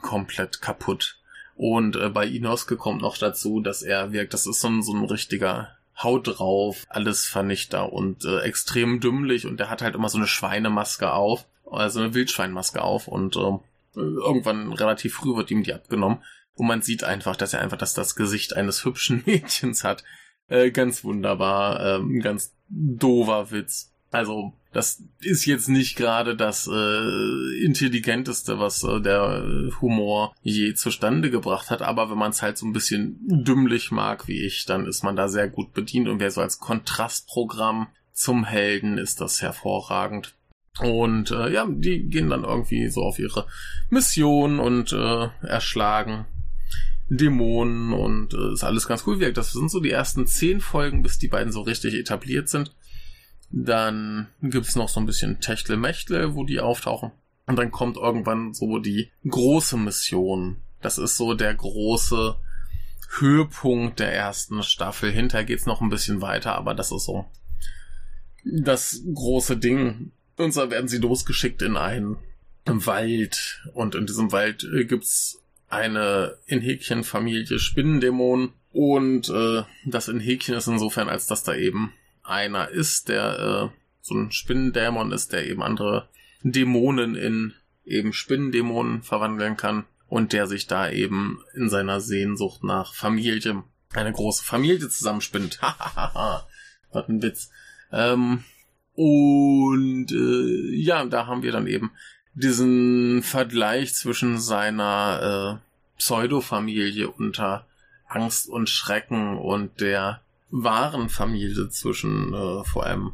komplett kaputt. Und äh, bei Inosuke kommt noch dazu, dass er wirkt, das ist so ein, so ein richtiger Haut drauf, alles Vernichter und äh, extrem dümmlich und der hat halt immer so eine Schweinemaske auf, also eine Wildschweinmaske auf und äh, irgendwann relativ früh wird ihm die abgenommen und man sieht einfach, dass er einfach das, das Gesicht eines hübschen Mädchens hat. Äh, ganz wunderbar, äh, ganz dover Witz. Also das ist jetzt nicht gerade das äh, intelligenteste, was äh, der Humor je zustande gebracht hat, aber wenn man es halt so ein bisschen dümmlich mag wie ich, dann ist man da sehr gut bedient und wer so als Kontrastprogramm zum Helden ist das hervorragend. Und äh, ja, die gehen dann irgendwie so auf ihre Mission und äh, erschlagen Dämonen und äh, ist alles ganz cool. Das sind so die ersten zehn Folgen, bis die beiden so richtig etabliert sind. Dann gibt's noch so ein bisschen Techtle-Mechtle, wo die auftauchen. Und dann kommt irgendwann so die große Mission. Das ist so der große Höhepunkt der ersten Staffel. Hinterher geht's noch ein bisschen weiter, aber das ist so das große Ding. Und zwar werden sie losgeschickt in einen Wald. Und in diesem Wald äh, gibt's eine in Häkchen Familie Spinnendämonen. Und äh, das in Häkchen ist insofern, als dass da eben einer ist, der äh, so ein Spinnendämon ist, der eben andere Dämonen in eben Spinnendämonen verwandeln kann und der sich da eben in seiner Sehnsucht nach Familie, eine große Familie zusammenspinnt. Was ein Witz. Ähm, und äh, ja, da haben wir dann eben diesen Vergleich zwischen seiner äh, Pseudo-Familie unter Angst und Schrecken und der wahren Familie zwischen äh, vor allem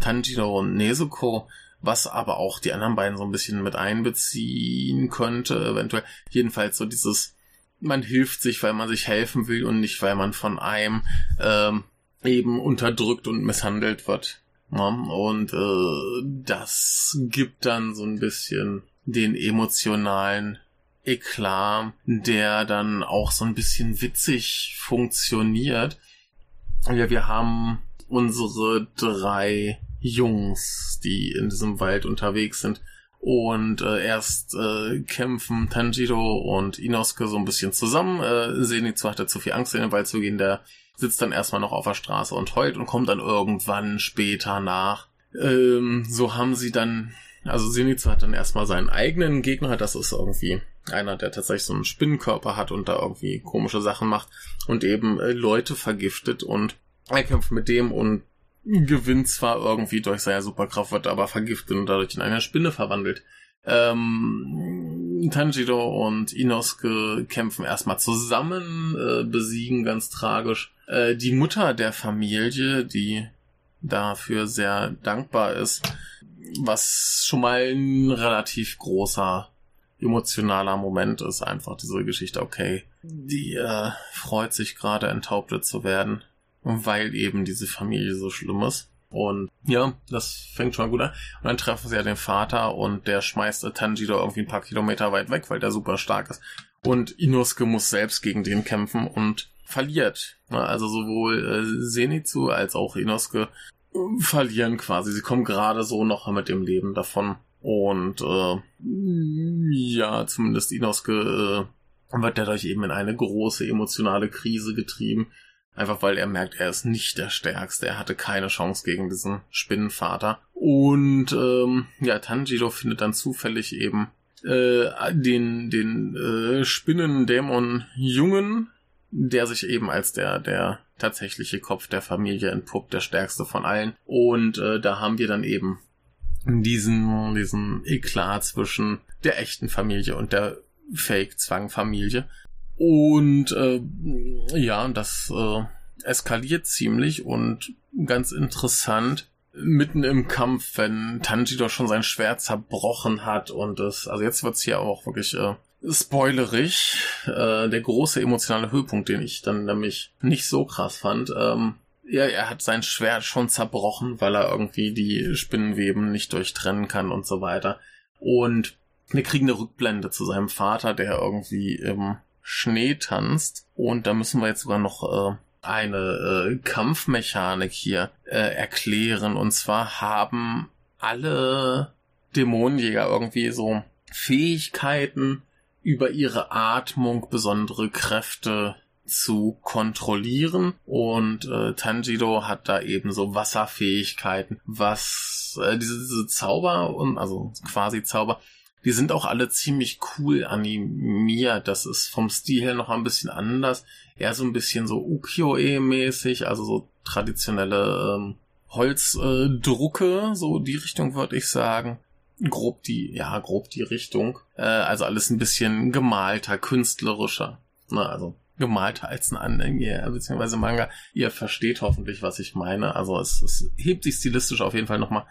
Tanjiro und Nezuko, was aber auch die anderen beiden so ein bisschen mit einbeziehen könnte, eventuell. Jedenfalls so dieses, man hilft sich, weil man sich helfen will und nicht, weil man von einem ähm, eben unterdrückt und misshandelt wird. Ja, und äh, das gibt dann so ein bisschen den emotionalen Eklat, der dann auch so ein bisschen witzig funktioniert ja, wir haben unsere drei Jungs, die in diesem Wald unterwegs sind. Und äh, erst äh, kämpfen Tanjiro und Inosuke so ein bisschen zusammen. Äh, Zenitsu hatte zu viel Angst, in den Wald zu gehen. Der sitzt dann erstmal noch auf der Straße und heult und kommt dann irgendwann später nach. Ähm, so haben sie dann, also Zenitsu hat dann erstmal seinen eigenen Gegner, das ist irgendwie einer, der tatsächlich so einen Spinnenkörper hat und da irgendwie komische Sachen macht und eben äh, Leute vergiftet und er kämpft mit dem und gewinnt zwar irgendwie durch seine Superkraft, wird aber vergiftet und dadurch in eine Spinne verwandelt. Ähm, Tanjiro und Inosuke kämpfen erstmal zusammen, äh, besiegen ganz tragisch. Äh, die Mutter der Familie, die dafür sehr dankbar ist, was schon mal ein relativ großer emotionaler Moment ist einfach diese Geschichte, okay, die äh, freut sich gerade enthauptet zu werden, weil eben diese Familie so schlimm ist. Und ja, das fängt schon mal gut an. Und dann treffen sie ja den Vater und der schmeißt Tanjiro irgendwie ein paar Kilometer weit weg, weil der super stark ist. Und Inosuke muss selbst gegen den kämpfen und verliert. Also sowohl äh, Zenitsu als auch Inosuke verlieren quasi. Sie kommen gerade so noch mit dem Leben davon. Und äh, ja, zumindest Inosuke äh, wird dadurch eben in eine große emotionale Krise getrieben. Einfach weil er merkt, er ist nicht der Stärkste. Er hatte keine Chance gegen diesen Spinnenvater. Und ähm, ja, Tanjiro findet dann zufällig eben äh, den, den äh, Spinnendämon-Jungen, der sich eben als der, der tatsächliche Kopf der Familie entpuppt, der stärkste von allen. Und äh, da haben wir dann eben diesen, diesen Eklat zwischen der echten Familie und der Fake-Zwang-Familie. Und äh, ja, das äh, eskaliert ziemlich und ganz interessant. Mitten im Kampf, wenn Tanjiro schon sein Schwert zerbrochen hat und es, also jetzt wird's hier auch wirklich äh, spoilerig. Äh, der große emotionale Höhepunkt, den ich dann nämlich nicht so krass fand. Ähm, ja, er hat sein Schwert schon zerbrochen, weil er irgendwie die Spinnenweben nicht durchtrennen kann und so weiter. Und wir kriegen eine Rückblende zu seinem Vater, der irgendwie im Schnee tanzt. Und da müssen wir jetzt sogar noch äh, eine äh, Kampfmechanik hier äh, erklären. Und zwar haben alle Dämonenjäger irgendwie so Fähigkeiten über ihre Atmung, besondere Kräfte, zu kontrollieren und äh, Tanjiro hat da eben so Wasserfähigkeiten, was äh, diese, diese Zauber und also quasi Zauber, die sind auch alle ziemlich cool animiert. Das ist vom Stil her noch ein bisschen anders, eher so ein bisschen so Ukiyo-e mäßig, also so traditionelle ähm, Holzdrucke, äh, so die Richtung würde ich sagen. Grob die, ja, grob die Richtung. Äh, also alles ein bisschen gemalter, künstlerischer. Na, also gemalter als ein Anime, beziehungsweise Manga. Ihr versteht hoffentlich, was ich meine. Also es, es hebt sich stilistisch auf jeden Fall nochmal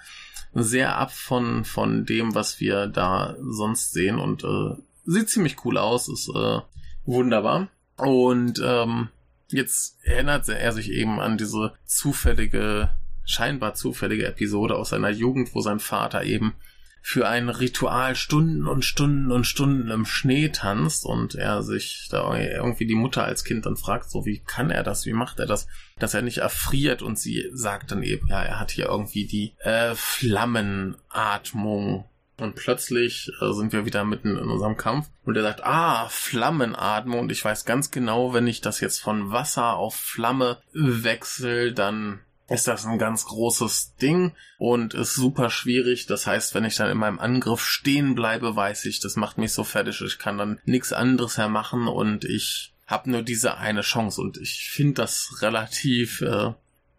sehr ab von, von dem, was wir da sonst sehen und äh, sieht ziemlich cool aus, ist äh, wunderbar. Und ähm, jetzt erinnert er sich eben an diese zufällige, scheinbar zufällige Episode aus seiner Jugend, wo sein Vater eben für ein Ritual Stunden und Stunden und Stunden im Schnee tanzt und er sich da irgendwie die Mutter als Kind dann fragt, so wie kann er das, wie macht er das, dass er nicht erfriert und sie sagt dann eben, ja, er hat hier irgendwie die äh, Flammenatmung. Und plötzlich äh, sind wir wieder mitten in unserem Kampf und er sagt, ah, Flammenatmung. Und ich weiß ganz genau, wenn ich das jetzt von Wasser auf Flamme wechsle, dann ist das ein ganz großes Ding und ist super schwierig. Das heißt, wenn ich dann in meinem Angriff stehen bleibe, weiß ich, das macht mich so fertig. Ich kann dann nichts anderes mehr machen und ich habe nur diese eine Chance und ich finde das relativ äh,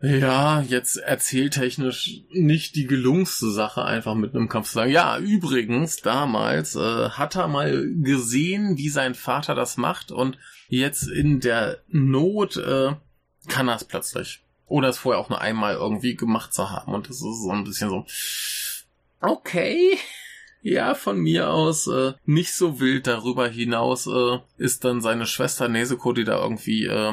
ja, jetzt erzähltechnisch nicht die gelungenste Sache, einfach mit einem Kampf zu sagen. Ja, übrigens, damals äh, hat er mal gesehen, wie sein Vater das macht und jetzt in der Not äh, kann er es plötzlich. Oder es vorher auch nur einmal irgendwie gemacht zu haben. Und das ist so ein bisschen so, okay. Ja, von mir aus äh, nicht so wild. Darüber hinaus äh, ist dann seine Schwester Nezuko, die da irgendwie äh,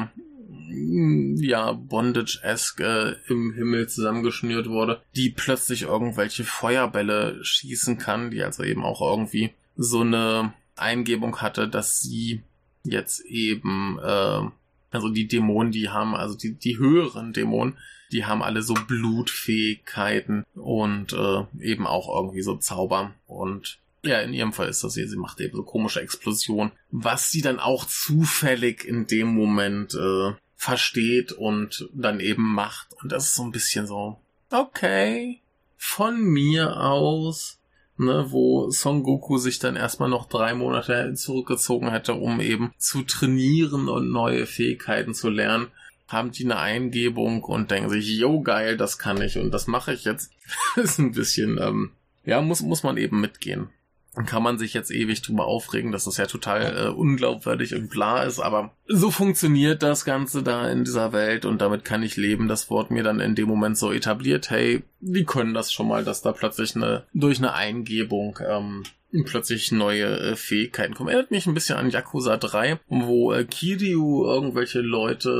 ja, Bondage-esque äh, im Himmel zusammengeschnürt wurde, die plötzlich irgendwelche Feuerbälle schießen kann, die also eben auch irgendwie so eine Eingebung hatte, dass sie jetzt eben äh, also die Dämonen, die haben, also die, die höheren Dämonen, die haben alle so Blutfähigkeiten und äh, eben auch irgendwie so Zauber. Und ja, in ihrem Fall ist das hier, sie macht eben so komische Explosionen, was sie dann auch zufällig in dem Moment äh, versteht und dann eben macht. Und das ist so ein bisschen so, okay, von mir aus ne, wo Son Goku sich dann erstmal noch drei Monate zurückgezogen hätte, um eben zu trainieren und neue Fähigkeiten zu lernen, haben die eine Eingebung und denken sich, yo geil, das kann ich und das mache ich jetzt. ist ein bisschen, ähm, ja, muss, muss man eben mitgehen kann man sich jetzt ewig drüber aufregen, dass das ja total äh, unglaubwürdig und bla ist, aber so funktioniert das Ganze da in dieser Welt und damit kann ich leben. Das Wort mir dann in dem Moment so etabliert, hey, die können das schon mal, dass da plötzlich eine, durch eine Eingebung, ähm, plötzlich neue äh, Fähigkeiten kommen. Erinnert mich ein bisschen an Yakuza 3, wo äh, Kiryu irgendwelche Leute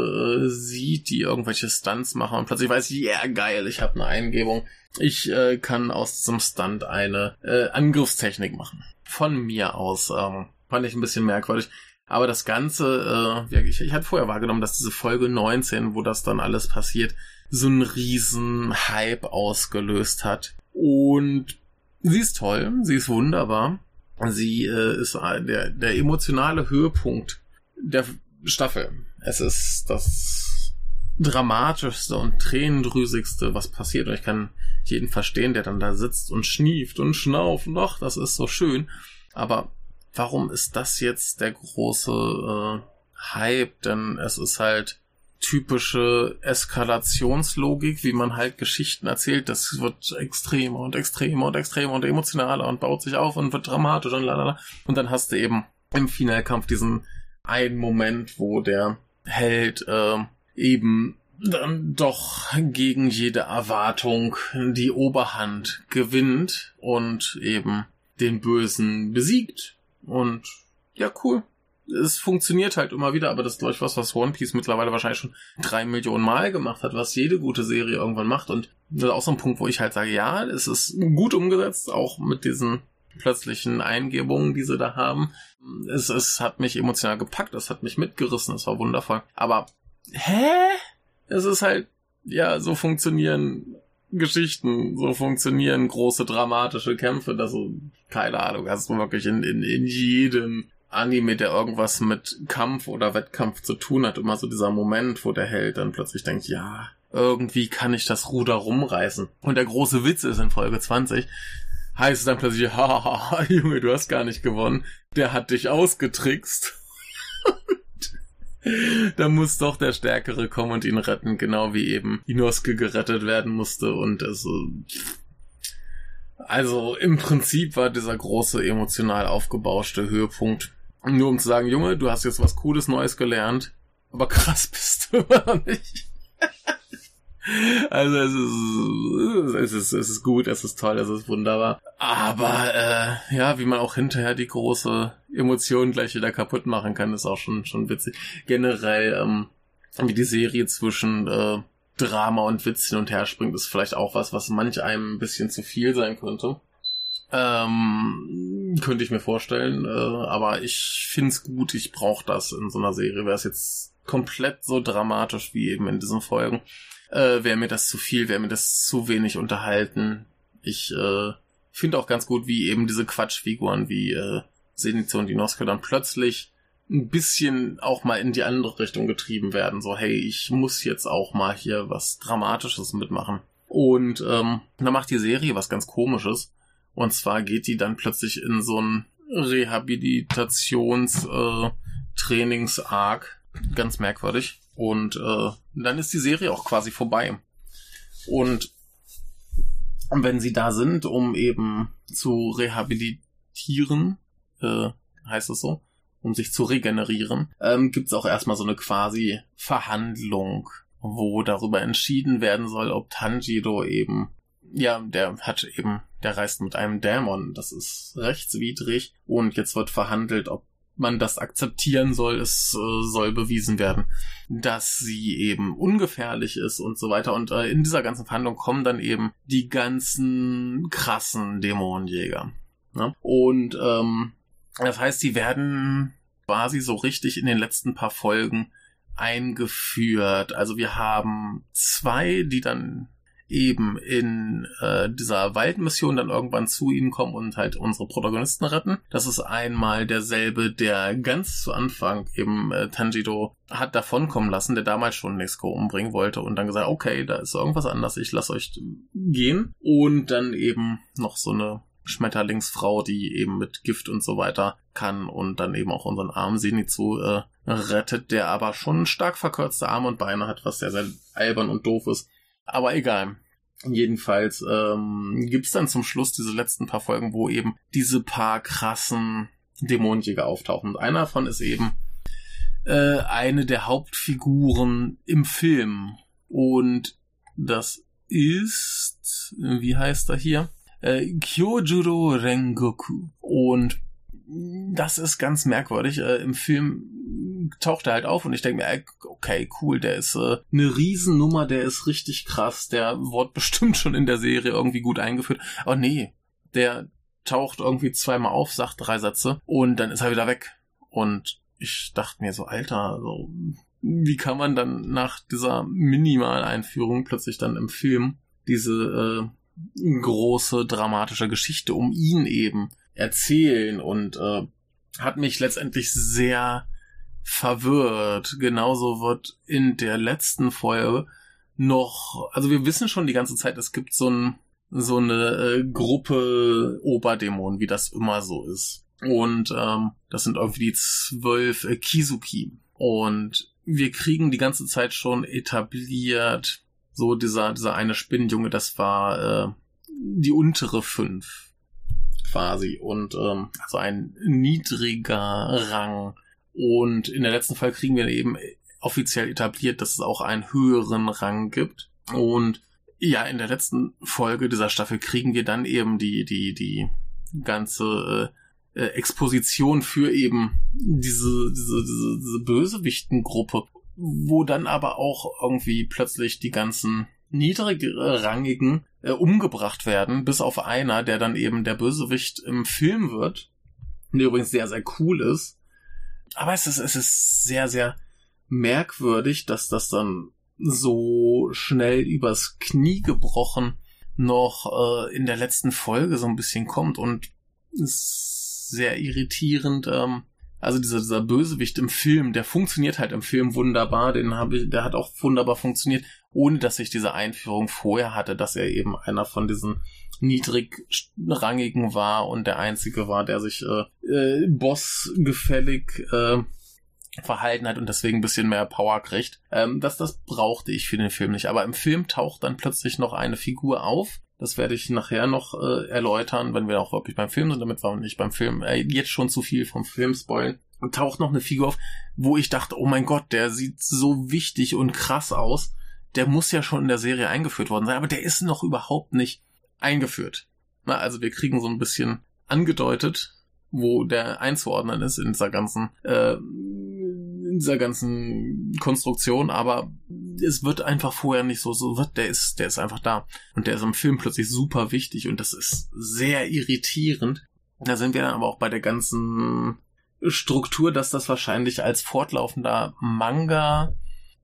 äh, sieht, die irgendwelche Stunts machen und plötzlich weiß, yeah, geil, ich habe eine Eingebung. Ich äh, kann aus diesem Stunt eine äh, Angriffstechnik machen. Von mir aus. Ähm, fand ich ein bisschen merkwürdig. Aber das Ganze, äh, ja, ich, ich hatte vorher wahrgenommen, dass diese Folge 19, wo das dann alles passiert, so einen riesen Hype ausgelöst hat. Und sie ist toll, sie ist wunderbar. Sie äh, ist äh, der, der emotionale Höhepunkt der Staffel. Es ist das dramatischste und tränendrüsigste, was passiert. Und ich kann jeden verstehen, der dann da sitzt und schnieft und schnauft. Doch, das ist so schön. Aber warum ist das jetzt der große äh, Hype? Denn es ist halt typische Eskalationslogik, wie man halt Geschichten erzählt. Das wird extremer und extremer und extremer und emotionaler und baut sich auf und wird dramatisch und lalala. Und dann hast du eben im Finalkampf diesen einen Moment, wo der Held äh, eben dann doch gegen jede Erwartung die Oberhand gewinnt und eben den Bösen besiegt. Und ja, cool. Es funktioniert halt immer wieder, aber das ist, glaube ich, was, was One Piece mittlerweile wahrscheinlich schon drei Millionen Mal gemacht hat, was jede gute Serie irgendwann macht. Und das ist auch so ein Punkt, wo ich halt sage, ja, es ist gut umgesetzt, auch mit diesen plötzlichen Eingebungen, die sie da haben. Es, es hat mich emotional gepackt, es hat mich mitgerissen, es war wundervoll. Aber, hä? es ist halt, ja, so funktionieren Geschichten, so funktionieren große dramatische Kämpfe, dass du, keine Ahnung, hast du wirklich in, in, in jedem Anime, der irgendwas mit Kampf oder Wettkampf zu tun hat, immer so dieser Moment, wo der Held dann plötzlich denkt, ja, irgendwie kann ich das Ruder rumreißen. Und der große Witz ist in Folge 20, heißt es dann plötzlich, haha, Junge, du hast gar nicht gewonnen. Der hat dich ausgetrickst. da muss doch der Stärkere kommen und ihn retten, genau wie eben Inosuke gerettet werden musste und also also im Prinzip war dieser große emotional aufgebauschte Höhepunkt nur um zu sagen, Junge, du hast jetzt was Cooles Neues gelernt, aber krass bist du immer nicht. Also es ist, es ist, es ist gut, es ist toll, es ist wunderbar. Aber äh, ja, wie man auch hinterher die große Emotion gleich wieder kaputt machen kann, ist auch schon schon witzig. Generell, ähm, wie die Serie zwischen äh, Drama und Witz hin und her springt, ist vielleicht auch was, was manch einem ein bisschen zu viel sein könnte. Ähm, könnte ich mir vorstellen, äh, aber ich find's gut, ich brauche das in so einer Serie. Wäre es jetzt komplett so dramatisch wie eben in diesen Folgen, äh, wäre mir das zu viel, wäre mir das zu wenig unterhalten. Ich äh, finde auch ganz gut, wie eben diese Quatschfiguren wie äh, Zenitsu und Inosuke dann plötzlich ein bisschen auch mal in die andere Richtung getrieben werden. So, hey, ich muss jetzt auch mal hier was Dramatisches mitmachen. Und ähm, da macht die Serie was ganz Komisches. Und zwar geht die dann plötzlich in so ein Rehabilitations-Trainings-Arc. Äh, ganz merkwürdig. Und äh, dann ist die Serie auch quasi vorbei. Und wenn sie da sind, um eben zu rehabilitieren, äh, heißt es so, um sich zu regenerieren, ähm, gibt es auch erstmal so eine quasi Verhandlung, wo darüber entschieden werden soll, ob Tanjiro eben ja, der hat eben, der reist mit einem Dämon. Das ist rechtswidrig. Und jetzt wird verhandelt, ob man das akzeptieren soll. Es äh, soll bewiesen werden, dass sie eben ungefährlich ist und so weiter. Und äh, in dieser ganzen Verhandlung kommen dann eben die ganzen krassen Dämonenjäger. Ne? Und ähm, das heißt, die werden quasi so richtig in den letzten paar Folgen eingeführt. Also wir haben zwei, die dann eben in äh, dieser Waldmission dann irgendwann zu ihnen kommen und halt unsere Protagonisten retten. Das ist einmal derselbe, der ganz zu Anfang eben äh, Tanjiro hat davonkommen lassen, der damals schon Nesco umbringen wollte und dann gesagt, okay, da ist irgendwas anders, ich lass euch gehen. Und dann eben noch so eine Schmetterlingsfrau, die eben mit Gift und so weiter kann und dann eben auch unseren armen Zenitsu äh, rettet, der aber schon stark verkürzte Arme und Beine hat, was sehr, sehr albern und doof ist. Aber egal. Jedenfalls ähm, gibt dann zum Schluss diese letzten paar Folgen, wo eben diese paar krassen Dämonenjäger auftauchen. Und einer davon ist eben äh, eine der Hauptfiguren im Film. Und das ist, wie heißt er hier? Äh, Kyojuro Rengoku. Und das ist ganz merkwürdig. Äh, Im Film taucht er halt auf und ich denke mir, okay, cool, der ist äh, eine Riesennummer, der ist richtig krass, der wird bestimmt schon in der Serie irgendwie gut eingeführt. Aber nee, der taucht irgendwie zweimal auf, sagt drei Sätze und dann ist er wieder weg. Und ich dachte mir so, Alter, so, wie kann man dann nach dieser Minimaleinführung plötzlich dann im Film diese äh, große dramatische Geschichte um ihn eben erzählen und äh, hat mich letztendlich sehr verwirrt. Genauso wird in der letzten Folge noch, also wir wissen schon die ganze Zeit, es gibt so ein so eine äh, Gruppe Oberdämonen, wie das immer so ist. Und ähm, das sind irgendwie die zwölf äh, Kizuki. Und wir kriegen die ganze Zeit schon etabliert, so dieser, dieser eine Spinnenjunge, das war äh, die untere fünf quasi und ähm, also ein niedriger Rang. Und in der letzten Fall kriegen wir eben offiziell etabliert, dass es auch einen höheren Rang gibt. Und ja, in der letzten Folge dieser Staffel kriegen wir dann eben die, die, die ganze äh, Exposition für eben diese, diese, diese, diese Bösewichtengruppe, wo dann aber auch irgendwie plötzlich die ganzen niedrigrangigen äh, umgebracht werden, bis auf einer, der dann eben der Bösewicht im Film wird, der übrigens sehr, sehr cool ist. Aber es ist, es ist sehr, sehr merkwürdig, dass das dann so schnell übers Knie gebrochen noch äh, in der letzten Folge so ein bisschen kommt und ist sehr irritierend. Ähm, also dieser, dieser Bösewicht im Film, der funktioniert halt im Film wunderbar, den habe ich, der hat auch wunderbar funktioniert ohne dass ich diese Einführung vorher hatte, dass er eben einer von diesen niedrigrangigen war und der einzige war, der sich äh, äh, bossgefällig äh, Verhalten hat und deswegen ein bisschen mehr Power kriegt. Ähm, das, das brauchte ich für den Film nicht. Aber im Film taucht dann plötzlich noch eine Figur auf. Das werde ich nachher noch äh, erläutern, wenn wir auch wirklich beim Film sind, damit wir nicht beim Film äh, jetzt schon zu viel vom Film spoilen. Und taucht noch eine Figur auf, wo ich dachte, oh mein Gott, der sieht so wichtig und krass aus. Der muss ja schon in der Serie eingeführt worden sein, aber der ist noch überhaupt nicht eingeführt. Na, also wir kriegen so ein bisschen angedeutet, wo der einzuordnen ist in dieser ganzen äh, dieser ganzen Konstruktion, aber es wird einfach vorher nicht so, so wird, der ist, der ist einfach da. Und der ist im Film plötzlich super wichtig und das ist sehr irritierend. Da sind wir dann aber auch bei der ganzen Struktur, dass das wahrscheinlich als fortlaufender Manga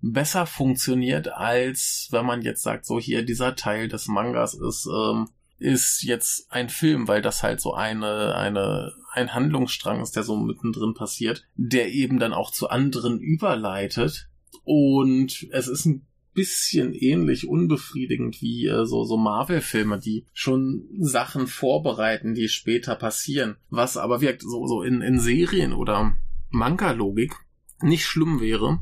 besser funktioniert, als wenn man jetzt sagt, so hier dieser Teil des Mangas ist ähm, ist jetzt ein Film, weil das halt so eine, eine, ein Handlungsstrang ist, der so mittendrin passiert, der eben dann auch zu anderen überleitet. Und es ist ein bisschen ähnlich unbefriedigend wie äh, so, so Marvel-Filme, die schon Sachen vorbereiten, die später passieren. Was aber wirkt so, so in, in Serien oder Manga-Logik nicht schlimm wäre.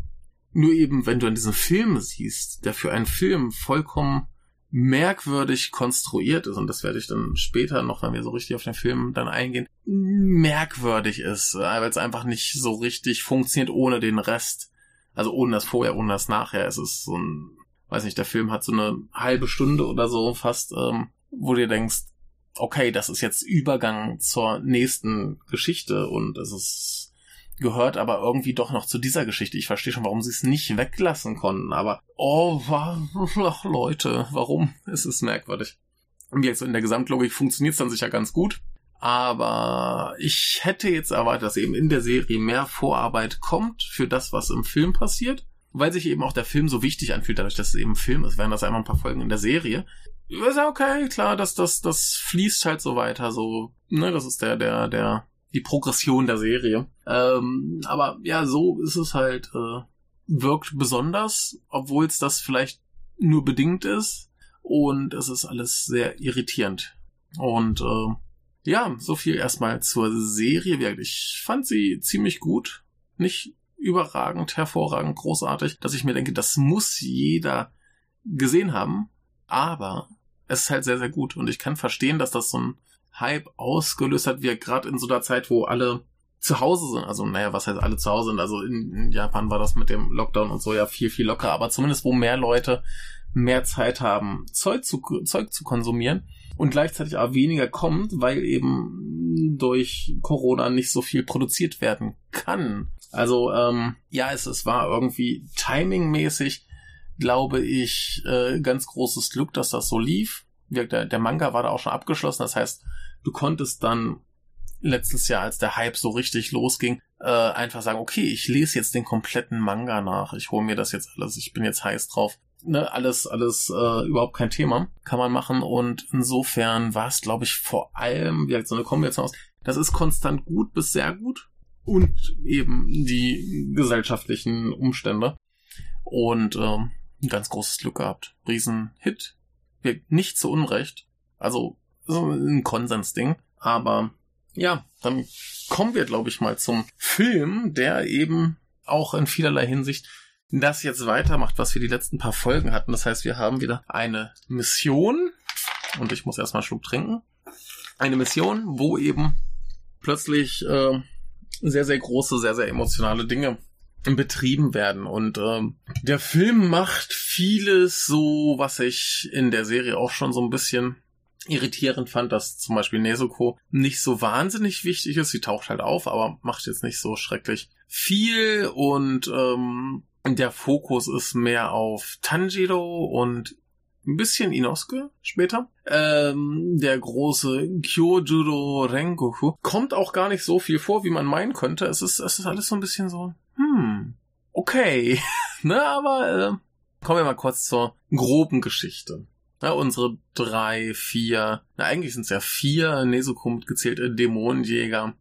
Nur eben, wenn du an diesen Film siehst, der für einen Film vollkommen merkwürdig konstruiert ist, und das werde ich dann später noch, wenn wir so richtig auf den Film dann eingehen, merkwürdig ist, weil es einfach nicht so richtig funktioniert ohne den Rest. Also ohne das Vorher, ohne das Nachher. Es ist so ein, weiß nicht, der Film hat so eine halbe Stunde oder so fast, ähm, wo du denkst, okay, das ist jetzt Übergang zur nächsten Geschichte und es ist gehört aber irgendwie doch noch zu dieser Geschichte. Ich verstehe schon, warum sie es nicht weglassen konnten, aber oh, ach, Leute, warum? Es ist merkwürdig. Und jetzt in der Gesamtlogik funktioniert es dann sicher ganz gut. Aber ich hätte jetzt erwartet, dass eben in der Serie mehr Vorarbeit kommt für das, was im Film passiert. Weil sich eben auch der Film so wichtig anfühlt, dadurch, dass es eben Film ist, wären das einmal ein paar Folgen in der Serie. Ist ja okay, klar, dass das, das fließt halt so weiter, so, ne, das ist der, der, der die Progression der Serie. Ähm, aber ja, so ist es halt, äh, wirkt besonders, obwohl es das vielleicht nur bedingt ist. Und es ist alles sehr irritierend. Und äh, ja, so viel erstmal zur Serie. Ich fand sie ziemlich gut. Nicht überragend, hervorragend, großartig, dass ich mir denke, das muss jeder gesehen haben. Aber es ist halt sehr, sehr gut. Und ich kann verstehen, dass das so ein Hype ausgelöst hat, wie gerade in so einer Zeit, wo alle zu Hause sind. Also, naja, was heißt alle zu Hause sind? Also in, in Japan war das mit dem Lockdown und so ja viel, viel lockerer, aber zumindest wo mehr Leute mehr Zeit haben, Zeug zu, Zeug zu konsumieren und gleichzeitig aber weniger kommt, weil eben durch Corona nicht so viel produziert werden kann. Also, ähm, ja, es, es war irgendwie timingmäßig, glaube ich, äh, ganz großes Glück, dass das so lief. Der, der Manga war da auch schon abgeschlossen, das heißt, du konntest dann letztes Jahr, als der Hype so richtig losging, äh, einfach sagen, okay, ich lese jetzt den kompletten Manga nach, ich hole mir das jetzt alles, ich bin jetzt heiß drauf. Ne, alles, alles äh, überhaupt kein Thema, kann man machen. Und insofern war es, glaube ich, vor allem, wie so eine Kombination aus, das ist konstant gut bis sehr gut. Und eben die gesellschaftlichen Umstände. Und ähm, ein ganz großes Glück gehabt. Riesenhit, nicht zu Unrecht, also so ein Konsensding, aber ja, dann kommen wir, glaube ich, mal zum Film, der eben auch in vielerlei Hinsicht das jetzt weitermacht, was wir die letzten paar Folgen hatten. Das heißt, wir haben wieder eine Mission und ich muss erstmal Schluck trinken. Eine Mission, wo eben plötzlich äh, sehr, sehr große, sehr, sehr emotionale Dinge betrieben werden. Und ähm, der Film macht vieles so, was ich in der Serie auch schon so ein bisschen irritierend fand, dass zum Beispiel Nezuko nicht so wahnsinnig wichtig ist. Sie taucht halt auf, aber macht jetzt nicht so schrecklich viel und ähm, der Fokus ist mehr auf Tanjiro und ein bisschen Inosuke später. Ähm, der große Kyojuro Rengoku kommt auch gar nicht so viel vor, wie man meinen könnte. Es ist, es ist alles so ein bisschen so, hm, okay. ne, aber äh, kommen wir mal kurz zur groben Geschichte. Ja, unsere drei, vier, na eigentlich sind es ja vier Nezuko mitgezählte Dämonenjäger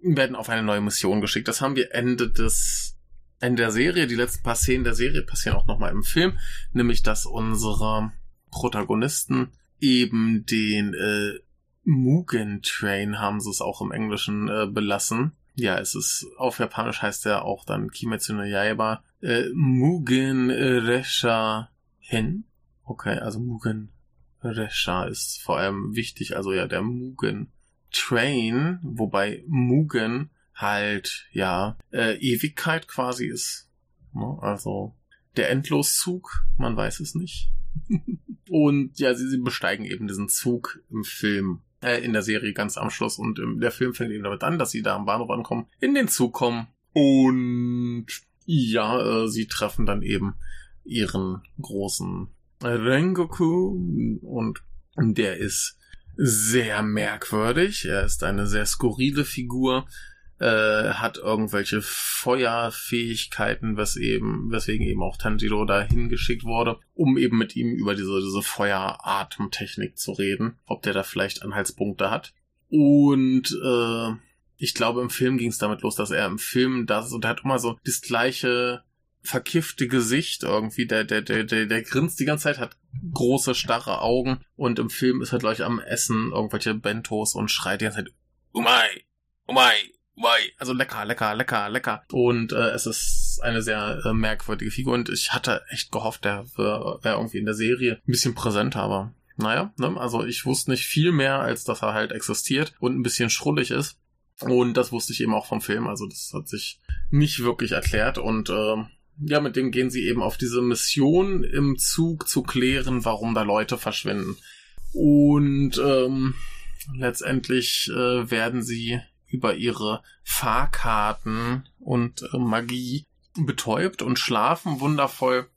werden auf eine neue Mission geschickt. Das haben wir Ende des Ende der Serie. Die letzten paar Szenen der Serie passieren auch nochmal im Film, nämlich dass unsere Protagonisten eben den äh, Mugen Train haben sie es auch im Englischen äh, belassen. ja, es ist, auf Japanisch heißt er auch dann Kimetsu no Yaiba, äh, Mugen Resha Hen. Okay, also Mugen Resha ist vor allem wichtig, also ja, der Mugen Train, wobei Mugen halt, ja, äh, Ewigkeit quasi ist. Ne? Also der Endloszug, man weiß es nicht. Und ja, sie, sie besteigen eben diesen Zug im Film, äh, in der Serie ganz am Schluss. Und ähm, der Film fängt eben damit an, dass sie da am Bahnhof ankommen, in den Zug kommen. Und ja, äh, sie treffen dann eben ihren großen Rengoku und der ist sehr merkwürdig. Er ist eine sehr skurrile Figur äh, hat irgendwelche Feuerfähigkeiten, was eben, weswegen eben auch Tanjiro da hingeschickt wurde, um eben mit ihm über diese, diese Feueratemtechnik zu reden, ob der da vielleicht Anhaltspunkte hat. Und äh, ich glaube, im Film ging es damit los, dass er im Film das und er hat immer so das gleiche verkiffte Gesicht irgendwie, der, der, der, der, der grinst die ganze Zeit, hat große, starre Augen und im Film ist er gleich am Essen irgendwelche Bentos und schreit die ganze Zeit, Umai, Umai, also lecker, lecker, lecker, lecker. Und äh, es ist eine sehr äh, merkwürdige Figur und ich hatte echt gehofft, der wäre wär irgendwie in der Serie ein bisschen präsenter, aber naja, ne? also ich wusste nicht viel mehr, als dass er halt existiert und ein bisschen schrullig ist. Und das wusste ich eben auch vom Film, also das hat sich nicht wirklich erklärt und äh, ja, mit dem gehen sie eben auf diese Mission im Zug zu klären, warum da Leute verschwinden. Und ähm, letztendlich äh, werden sie über ihre Fahrkarten und äh, Magie betäubt und schlafen wundervoll.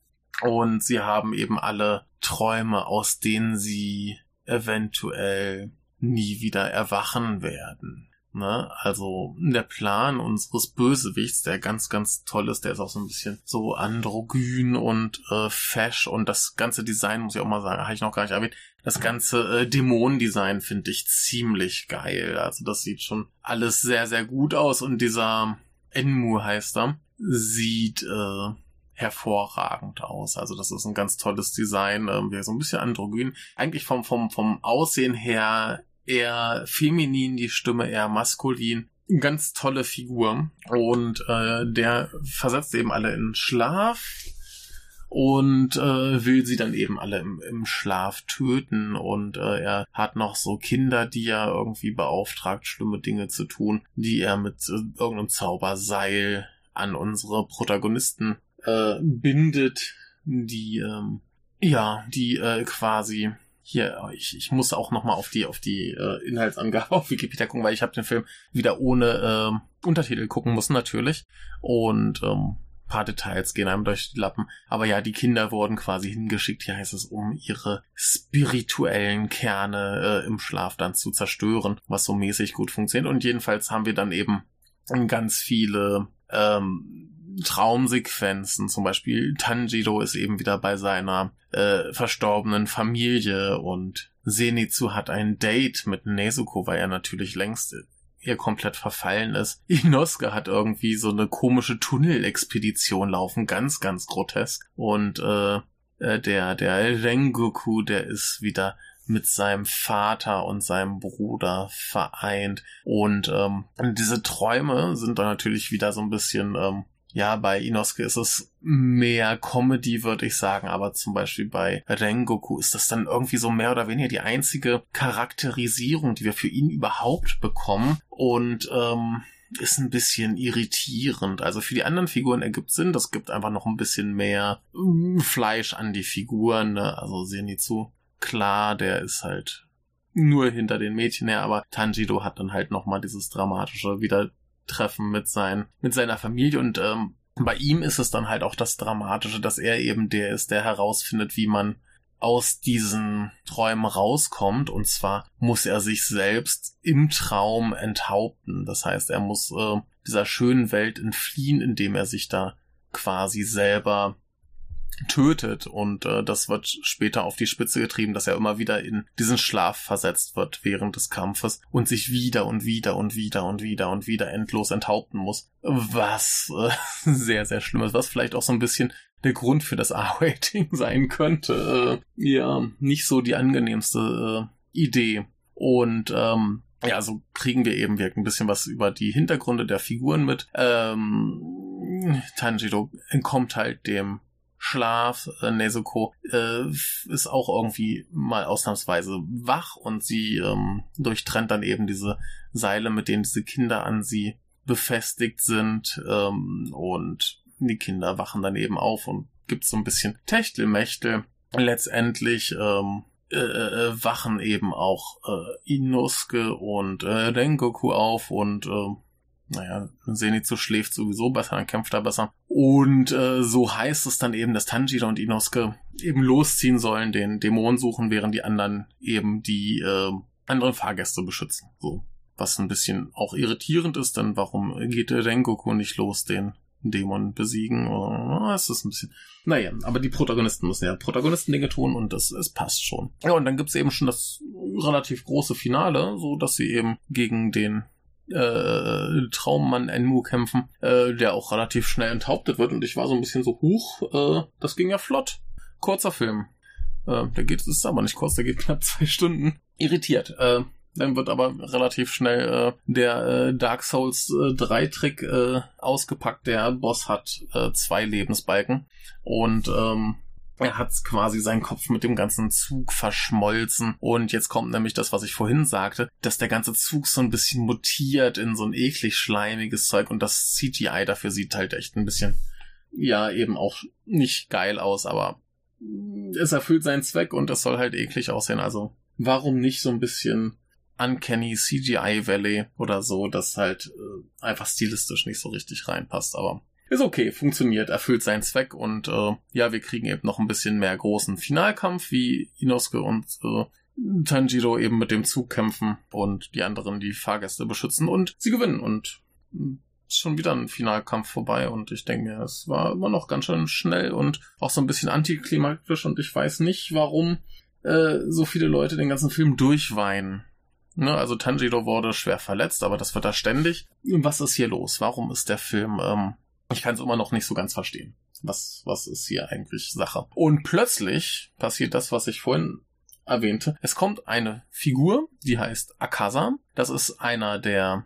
Und sie haben eben alle Träume, aus denen sie eventuell nie wieder erwachen werden. Ne? Also der Plan unseres Bösewichts, der ganz, ganz toll ist, der ist auch so ein bisschen so androgyn und äh, fesch und das ganze Design, muss ich auch mal sagen, habe ich noch gar nicht erwähnt, das ganze äh, Dämonendesign finde ich ziemlich geil. Also das sieht schon alles sehr, sehr gut aus und dieser Enmu heißt er, sieht äh, hervorragend aus. Also das ist ein ganz tolles Design, äh, so ein bisschen androgyn. Eigentlich vom, vom, vom Aussehen her eher feminin, die Stimme eher maskulin. Ganz tolle Figur. Und äh, der versetzt eben alle in Schlaf und äh, will sie dann eben alle im, im Schlaf töten. Und äh, er hat noch so Kinder, die er irgendwie beauftragt, schlimme Dinge zu tun, die er mit äh, irgendeinem Zauberseil an unsere Protagonisten äh, bindet, die ähm, ja, die äh, quasi hier, ich, ich muss auch nochmal auf die, auf die äh, Inhaltsangabe auf Wikipedia gucken, weil ich habe den Film wieder ohne äh, Untertitel gucken müssen, natürlich. Und ähm, paar Details gehen einem durch die Lappen. Aber ja, die Kinder wurden quasi hingeschickt, hier heißt es, um ihre spirituellen Kerne äh, im Schlaf dann zu zerstören, was so mäßig gut funktioniert. Und jedenfalls haben wir dann eben ganz viele ähm, Traumsequenzen. Zum Beispiel Tanjiro ist eben wieder bei seiner äh, verstorbenen Familie und Zenitsu hat ein Date mit Nezuko, weil er natürlich längst ihr komplett verfallen ist. Inosuke hat irgendwie so eine komische Tunnelexpedition laufen, ganz, ganz grotesk. Und äh, äh der, der Rengoku, der ist wieder mit seinem Vater und seinem Bruder vereint. Und ähm, diese Träume sind dann natürlich wieder so ein bisschen ähm, ja, bei Inosuke ist es mehr Comedy, würde ich sagen, aber zum Beispiel bei Rengoku ist das dann irgendwie so mehr oder weniger die einzige Charakterisierung, die wir für ihn überhaupt bekommen und ähm, ist ein bisschen irritierend. Also für die anderen Figuren ergibt Sinn, das gibt einfach noch ein bisschen mehr mm, Fleisch an die Figuren, ne? also Zenitsu, klar, der ist halt nur hinter den Mädchen her, aber Tanjiro hat dann halt nochmal dieses dramatische wieder Treffen mit, sein, mit seiner Familie und ähm, bei ihm ist es dann halt auch das Dramatische, dass er eben der ist, der herausfindet, wie man aus diesen Träumen rauskommt. Und zwar muss er sich selbst im Traum enthaupten. Das heißt, er muss äh, dieser schönen Welt entfliehen, indem er sich da quasi selber tötet und äh, das wird später auf die Spitze getrieben, dass er immer wieder in diesen Schlaf versetzt wird während des Kampfes und sich wieder und wieder und wieder und wieder und wieder endlos enthaupten muss, was äh, sehr, sehr schlimm ist, was vielleicht auch so ein bisschen der Grund für das R-Rating sein könnte. Äh, ja, nicht so die angenehmste äh, Idee. Und ähm, ja, so kriegen wir eben ein bisschen was über die Hintergründe der Figuren mit. Ähm, Tanjiro entkommt halt dem Schlaf. Äh, Nezuko äh, ist auch irgendwie mal ausnahmsweise wach und sie ähm, durchtrennt dann eben diese Seile, mit denen diese Kinder an sie befestigt sind ähm, und die Kinder wachen dann eben auf und gibt so ein bisschen Techtelmechtel. Letztendlich ähm, äh, äh, wachen eben auch äh, Inosuke und äh, Rengoku auf und äh, naja, Zenitsu schläft sowieso besser, dann kämpft er besser. Und äh, so heißt es dann eben, dass Tanjiro und Inosuke eben losziehen sollen, den Dämon suchen, während die anderen eben die äh, anderen Fahrgäste beschützen. So. Was ein bisschen auch irritierend ist, denn warum geht Rengoku nicht los, den Dämon besiegen? Oh, es ist ein bisschen. Naja, aber die Protagonisten müssen ja Protagonisten-Dinge tun und das, es passt schon. Ja, und dann gibt's eben schon das relativ große Finale, so dass sie eben gegen den äh, Traummann Enmu kämpfen, äh, der auch relativ schnell enthauptet wird. Und ich war so ein bisschen so, hoch, äh, das ging ja flott. Kurzer Film. Äh, der geht, ist aber nicht kurz, der geht knapp zwei Stunden. Irritiert. Äh, dann wird aber relativ schnell äh, der äh, Dark Souls äh, 3 Trick äh, ausgepackt. Der Boss hat äh, zwei Lebensbalken und ähm, er hat quasi seinen Kopf mit dem ganzen Zug verschmolzen. Und jetzt kommt nämlich das, was ich vorhin sagte, dass der ganze Zug so ein bisschen mutiert in so ein eklig schleimiges Zeug. Und das CGI dafür sieht halt echt ein bisschen, ja, eben auch nicht geil aus, aber es erfüllt seinen Zweck und es soll halt eklig aussehen. Also warum nicht so ein bisschen Uncanny CGI Valley oder so, das halt äh, einfach stilistisch nicht so richtig reinpasst, aber ist okay, funktioniert, erfüllt seinen Zweck und äh, ja, wir kriegen eben noch ein bisschen mehr großen Finalkampf, wie Inosuke und äh, Tanjiro eben mit dem Zug kämpfen und die anderen die Fahrgäste beschützen und sie gewinnen und hm, schon wieder ein Finalkampf vorbei und ich denke mir, es war immer noch ganz schön schnell und auch so ein bisschen antiklimaktisch und ich weiß nicht, warum äh, so viele Leute den ganzen Film durchweinen. Ne, also Tanjiro wurde schwer verletzt, aber das wird er ständig. Was ist hier los? Warum ist der Film ähm, ich kann es immer noch nicht so ganz verstehen. Was, was ist hier eigentlich Sache? Und plötzlich passiert das, was ich vorhin erwähnte. Es kommt eine Figur, die heißt Akaza. Das ist einer der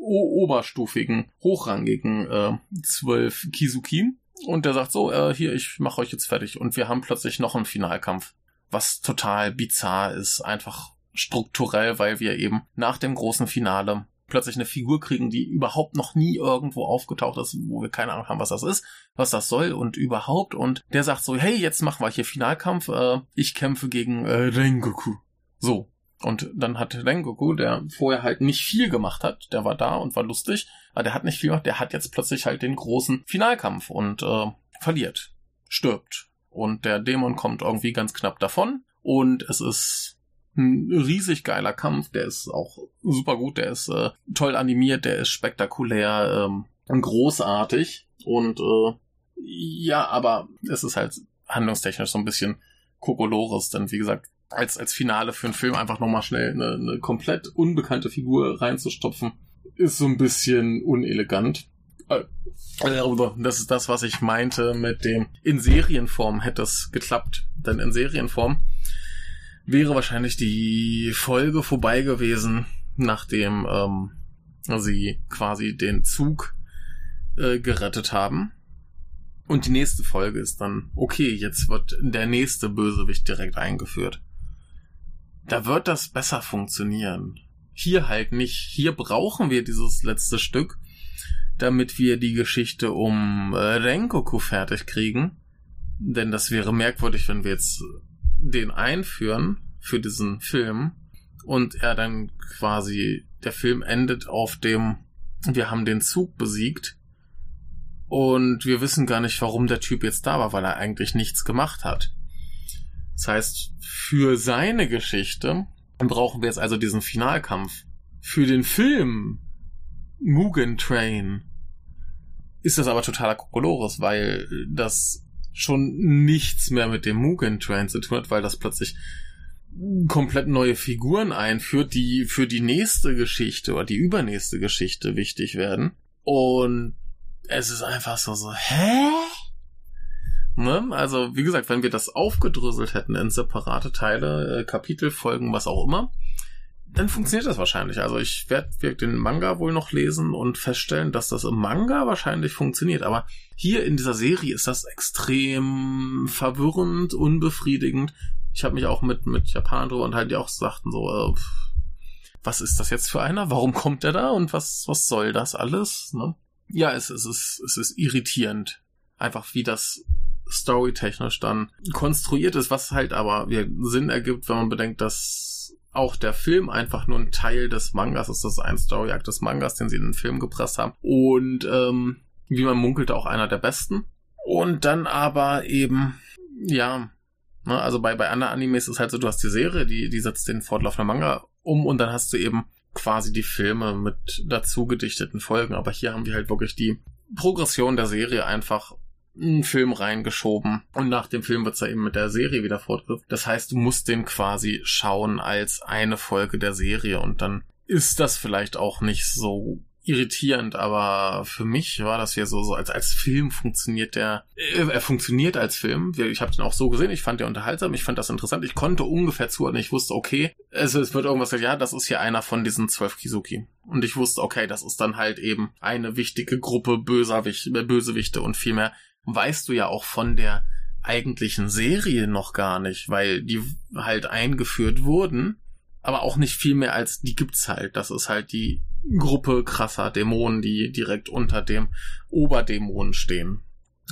oberstufigen, hochrangigen äh, zwölf Kizuki. Und der sagt so, äh, hier, ich mache euch jetzt fertig. Und wir haben plötzlich noch einen Finalkampf. Was total bizarr ist, einfach strukturell, weil wir eben nach dem großen Finale plötzlich eine Figur kriegen, die überhaupt noch nie irgendwo aufgetaucht ist, wo wir keine Ahnung haben, was das ist, was das soll und überhaupt. Und der sagt so, hey, jetzt machen wir hier Finalkampf, äh, ich kämpfe gegen äh, Rengoku. So. Und dann hat Rengoku, der vorher halt nicht viel gemacht hat, der war da und war lustig, aber der hat nicht viel gemacht, der hat jetzt plötzlich halt den großen Finalkampf und äh, verliert, stirbt. Und der Dämon kommt irgendwie ganz knapp davon und es ist ein riesig geiler Kampf, der ist auch super gut, der ist äh, toll animiert, der ist spektakulär, ähm, großartig und äh, ja, aber es ist halt handlungstechnisch so ein bisschen Kokolores, denn wie gesagt, als, als Finale für einen Film einfach nochmal schnell eine, eine komplett unbekannte Figur reinzustopfen, ist so ein bisschen unelegant. Äh, das ist das, was ich meinte mit dem in Serienform hätte es geklappt. Denn in Serienform wäre wahrscheinlich die Folge vorbei gewesen, nachdem ähm, sie quasi den Zug äh, gerettet haben. Und die nächste Folge ist dann, okay, jetzt wird der nächste Bösewicht direkt eingeführt. Da wird das besser funktionieren. Hier halt nicht. Hier brauchen wir dieses letzte Stück, damit wir die Geschichte um äh, Rengoku fertig kriegen. Denn das wäre merkwürdig, wenn wir jetzt den einführen für diesen Film und er dann quasi, der Film endet auf dem, wir haben den Zug besiegt und wir wissen gar nicht, warum der Typ jetzt da war, weil er eigentlich nichts gemacht hat. Das heißt, für seine Geschichte brauchen wir jetzt also diesen Finalkampf. Für den Film Mugen Train ist das aber totaler Kokolores, weil das schon nichts mehr mit dem Mugen Train zu tun hat, weil das plötzlich komplett neue Figuren einführt, die für die nächste Geschichte oder die übernächste Geschichte wichtig werden. Und es ist einfach so, so, hä? Ne? Also, wie gesagt, wenn wir das aufgedröselt hätten in separate Teile, äh, Kapitel, Folgen, was auch immer, dann funktioniert das wahrscheinlich. Also ich werde den Manga wohl noch lesen und feststellen, dass das im Manga wahrscheinlich funktioniert. Aber hier in dieser Serie ist das extrem verwirrend, unbefriedigend. Ich habe mich auch mit, mit Japan drüber und halt die auch sagten so, äh, was ist das jetzt für einer? Warum kommt der da? Und was, was soll das alles? Ne? Ja, es, es, ist, es ist irritierend. Einfach wie das storytechnisch dann konstruiert ist, was halt aber Sinn ergibt, wenn man bedenkt, dass auch der Film einfach nur ein Teil des Mangas ist. Das ist ein Story-Arc des Mangas, den sie in den Film gepresst haben. Und ähm, wie man munkelt, auch einer der besten. Und dann aber eben, ja, ne, also bei, bei anderen Animes ist es halt so, du hast die Serie, die, die setzt den fortlaufenden Manga um und dann hast du eben quasi die Filme mit dazu gedichteten Folgen. Aber hier haben wir halt wirklich die Progression der Serie einfach einen Film reingeschoben. Und nach dem Film wird's ja eben mit der Serie wieder fortgesetzt. Das heißt, du musst den quasi schauen als eine Folge der Serie. Und dann ist das vielleicht auch nicht so irritierend, aber für mich war das ja so, so als, als Film funktioniert der, äh, er funktioniert als Film. Ich habe den auch so gesehen, ich fand den unterhaltsam, ich fand das interessant, ich konnte ungefähr zuordnen, ich wusste, okay, es, es wird irgendwas, ja, das ist hier einer von diesen zwölf Kizuki. Und ich wusste, okay, das ist dann halt eben eine wichtige Gruppe Böserwicht, Bösewichte und viel mehr weißt du ja auch von der eigentlichen Serie noch gar nicht, weil die halt eingeführt wurden, aber auch nicht viel mehr als die gibt's halt. Das ist halt die Gruppe krasser Dämonen, die direkt unter dem Oberdämonen stehen.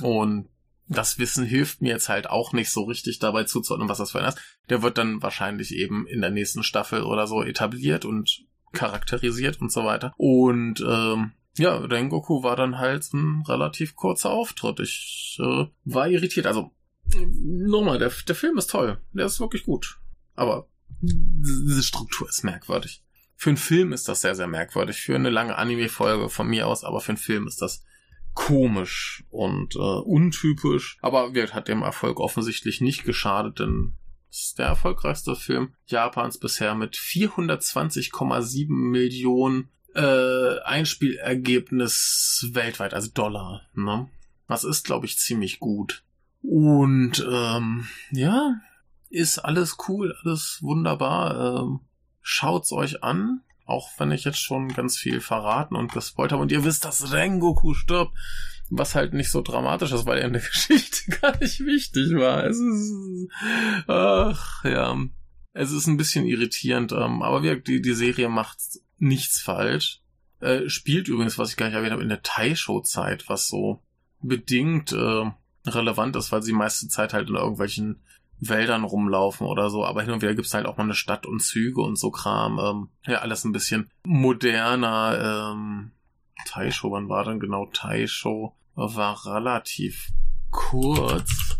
Und das Wissen hilft mir jetzt halt auch nicht so richtig dabei zuzuordnen, was das für ein ist. Der wird dann wahrscheinlich eben in der nächsten Staffel oder so etabliert und charakterisiert und so weiter. Und ähm, ja, Rengoku war dann halt ein relativ kurzer Auftritt. Ich äh, war irritiert. Also, nochmal, der, der Film ist toll. Der ist wirklich gut. Aber diese Struktur ist merkwürdig. Für einen Film ist das sehr, sehr merkwürdig. Für eine lange Anime-Folge von mir aus, aber für einen Film ist das komisch und äh, untypisch. Aber wird hat dem Erfolg offensichtlich nicht geschadet, denn es ist der erfolgreichste Film Japans bisher mit 420,7 Millionen äh, Einspielergebnis weltweit, also Dollar. Ne? Das ist, glaube ich, ziemlich gut. Und ähm, ja, ist alles cool, alles wunderbar. Ähm, schaut's euch an, auch wenn ich jetzt schon ganz viel verraten und gespoilt habe und ihr wisst, dass Rengoku stirbt, was halt nicht so dramatisch ist, weil er in der Geschichte gar nicht wichtig war. Es ist, ach ja, es ist ein bisschen irritierend, ähm, aber wie, die, die Serie macht nichts falsch. Äh, spielt übrigens, was ich gar nicht erwähnt habe, in der Taisho-Zeit, was so bedingt äh, relevant ist, weil sie meiste Zeit halt in irgendwelchen Wäldern rumlaufen oder so, aber hin und wieder gibt's halt auch mal eine Stadt und Züge und so Kram. Ähm, ja, alles ein bisschen moderner. Ähm, Taisho, wann war denn genau Taisho? War relativ kurz.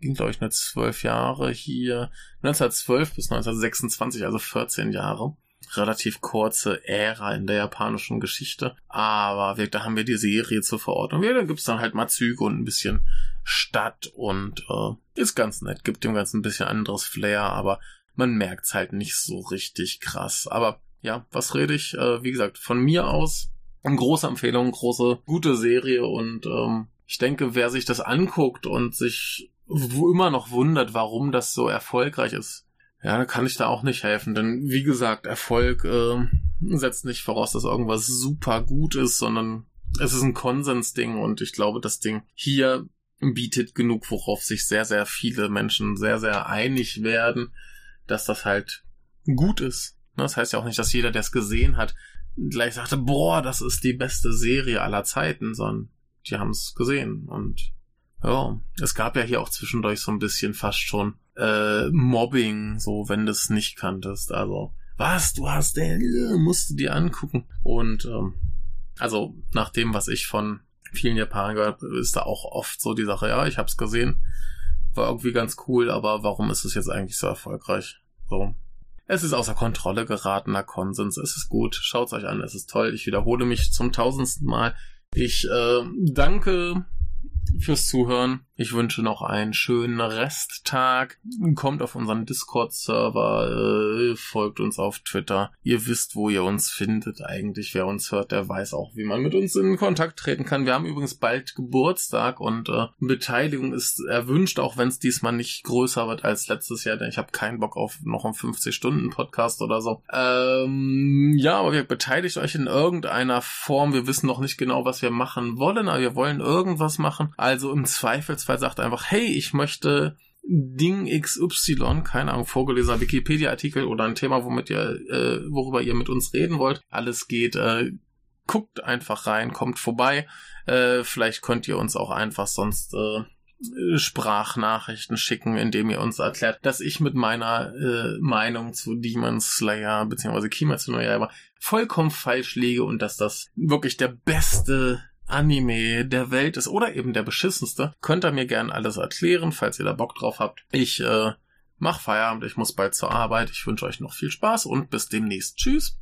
Ging, glaube ich, nur zwölf Jahre hier. 1912 bis 1926, also 14 Jahre relativ kurze Ära in der japanischen Geschichte. Aber wir, da haben wir die Serie zur Verordnung. Ja, da gibt's dann halt mal Züge und ein bisschen Stadt und äh, ist ganz nett. Gibt dem Ganzen ein bisschen anderes Flair, aber man merkt's halt nicht so richtig krass. Aber ja, was rede ich? Äh, wie gesagt, von mir aus eine große Empfehlung, große, gute Serie und ähm, ich denke, wer sich das anguckt und sich immer noch wundert, warum das so erfolgreich ist, ja, kann ich da auch nicht helfen, denn wie gesagt, Erfolg äh, setzt nicht voraus, dass irgendwas super gut ist, sondern es ist ein Konsensding und ich glaube, das Ding hier bietet genug, worauf sich sehr, sehr viele Menschen sehr, sehr einig werden, dass das halt gut ist. Ne, das heißt ja auch nicht, dass jeder, der es gesehen hat, gleich sagte, boah, das ist die beste Serie aller Zeiten, sondern die haben es gesehen und ja, es gab ja hier auch zwischendurch so ein bisschen fast schon äh, Mobbing, so wenn du es nicht kanntest. Also, was, du hast den, äh, musst du dir angucken. Und ähm, also nach dem, was ich von vielen Japanern gehört ist da auch oft so die Sache, ja, ich hab's gesehen, war irgendwie ganz cool, aber warum ist es jetzt eigentlich so erfolgreich? So. Es ist außer Kontrolle geratener Konsens, es ist gut, schaut's euch an, es ist toll, ich wiederhole mich zum tausendsten Mal. Ich äh, danke fürs Zuhören. Ich wünsche noch einen schönen Resttag. Kommt auf unseren Discord-Server, äh, folgt uns auf Twitter. Ihr wisst, wo ihr uns findet. Eigentlich, wer uns hört, der weiß auch, wie man mit uns in Kontakt treten kann. Wir haben übrigens bald Geburtstag und äh, Beteiligung ist erwünscht, auch wenn es diesmal nicht größer wird als letztes Jahr, denn ich habe keinen Bock auf noch einen 50-Stunden-Podcast oder so. Ähm, ja, aber wir beteiligt euch in irgendeiner Form. Wir wissen noch nicht genau, was wir machen wollen, aber wir wollen irgendwas machen. Also im Zweifelsfall Fall sagt einfach, hey, ich möchte Ding XY, keine Ahnung, vorgelesener Wikipedia-Artikel oder ein Thema, womit ihr, äh, worüber ihr mit uns reden wollt. Alles geht, äh, guckt einfach rein, kommt vorbei. Äh, vielleicht könnt ihr uns auch einfach sonst äh, Sprachnachrichten schicken, indem ihr uns erklärt, dass ich mit meiner äh, Meinung zu Demon Slayer bzw. Kimetsu no Yaiba vollkommen falsch liege und dass das wirklich der beste Anime der Welt ist oder eben der beschissenste, könnt ihr mir gerne alles erklären, falls ihr da Bock drauf habt. Ich äh, mach Feierabend, ich muss bald zur Arbeit. Ich wünsche euch noch viel Spaß und bis demnächst. Tschüss.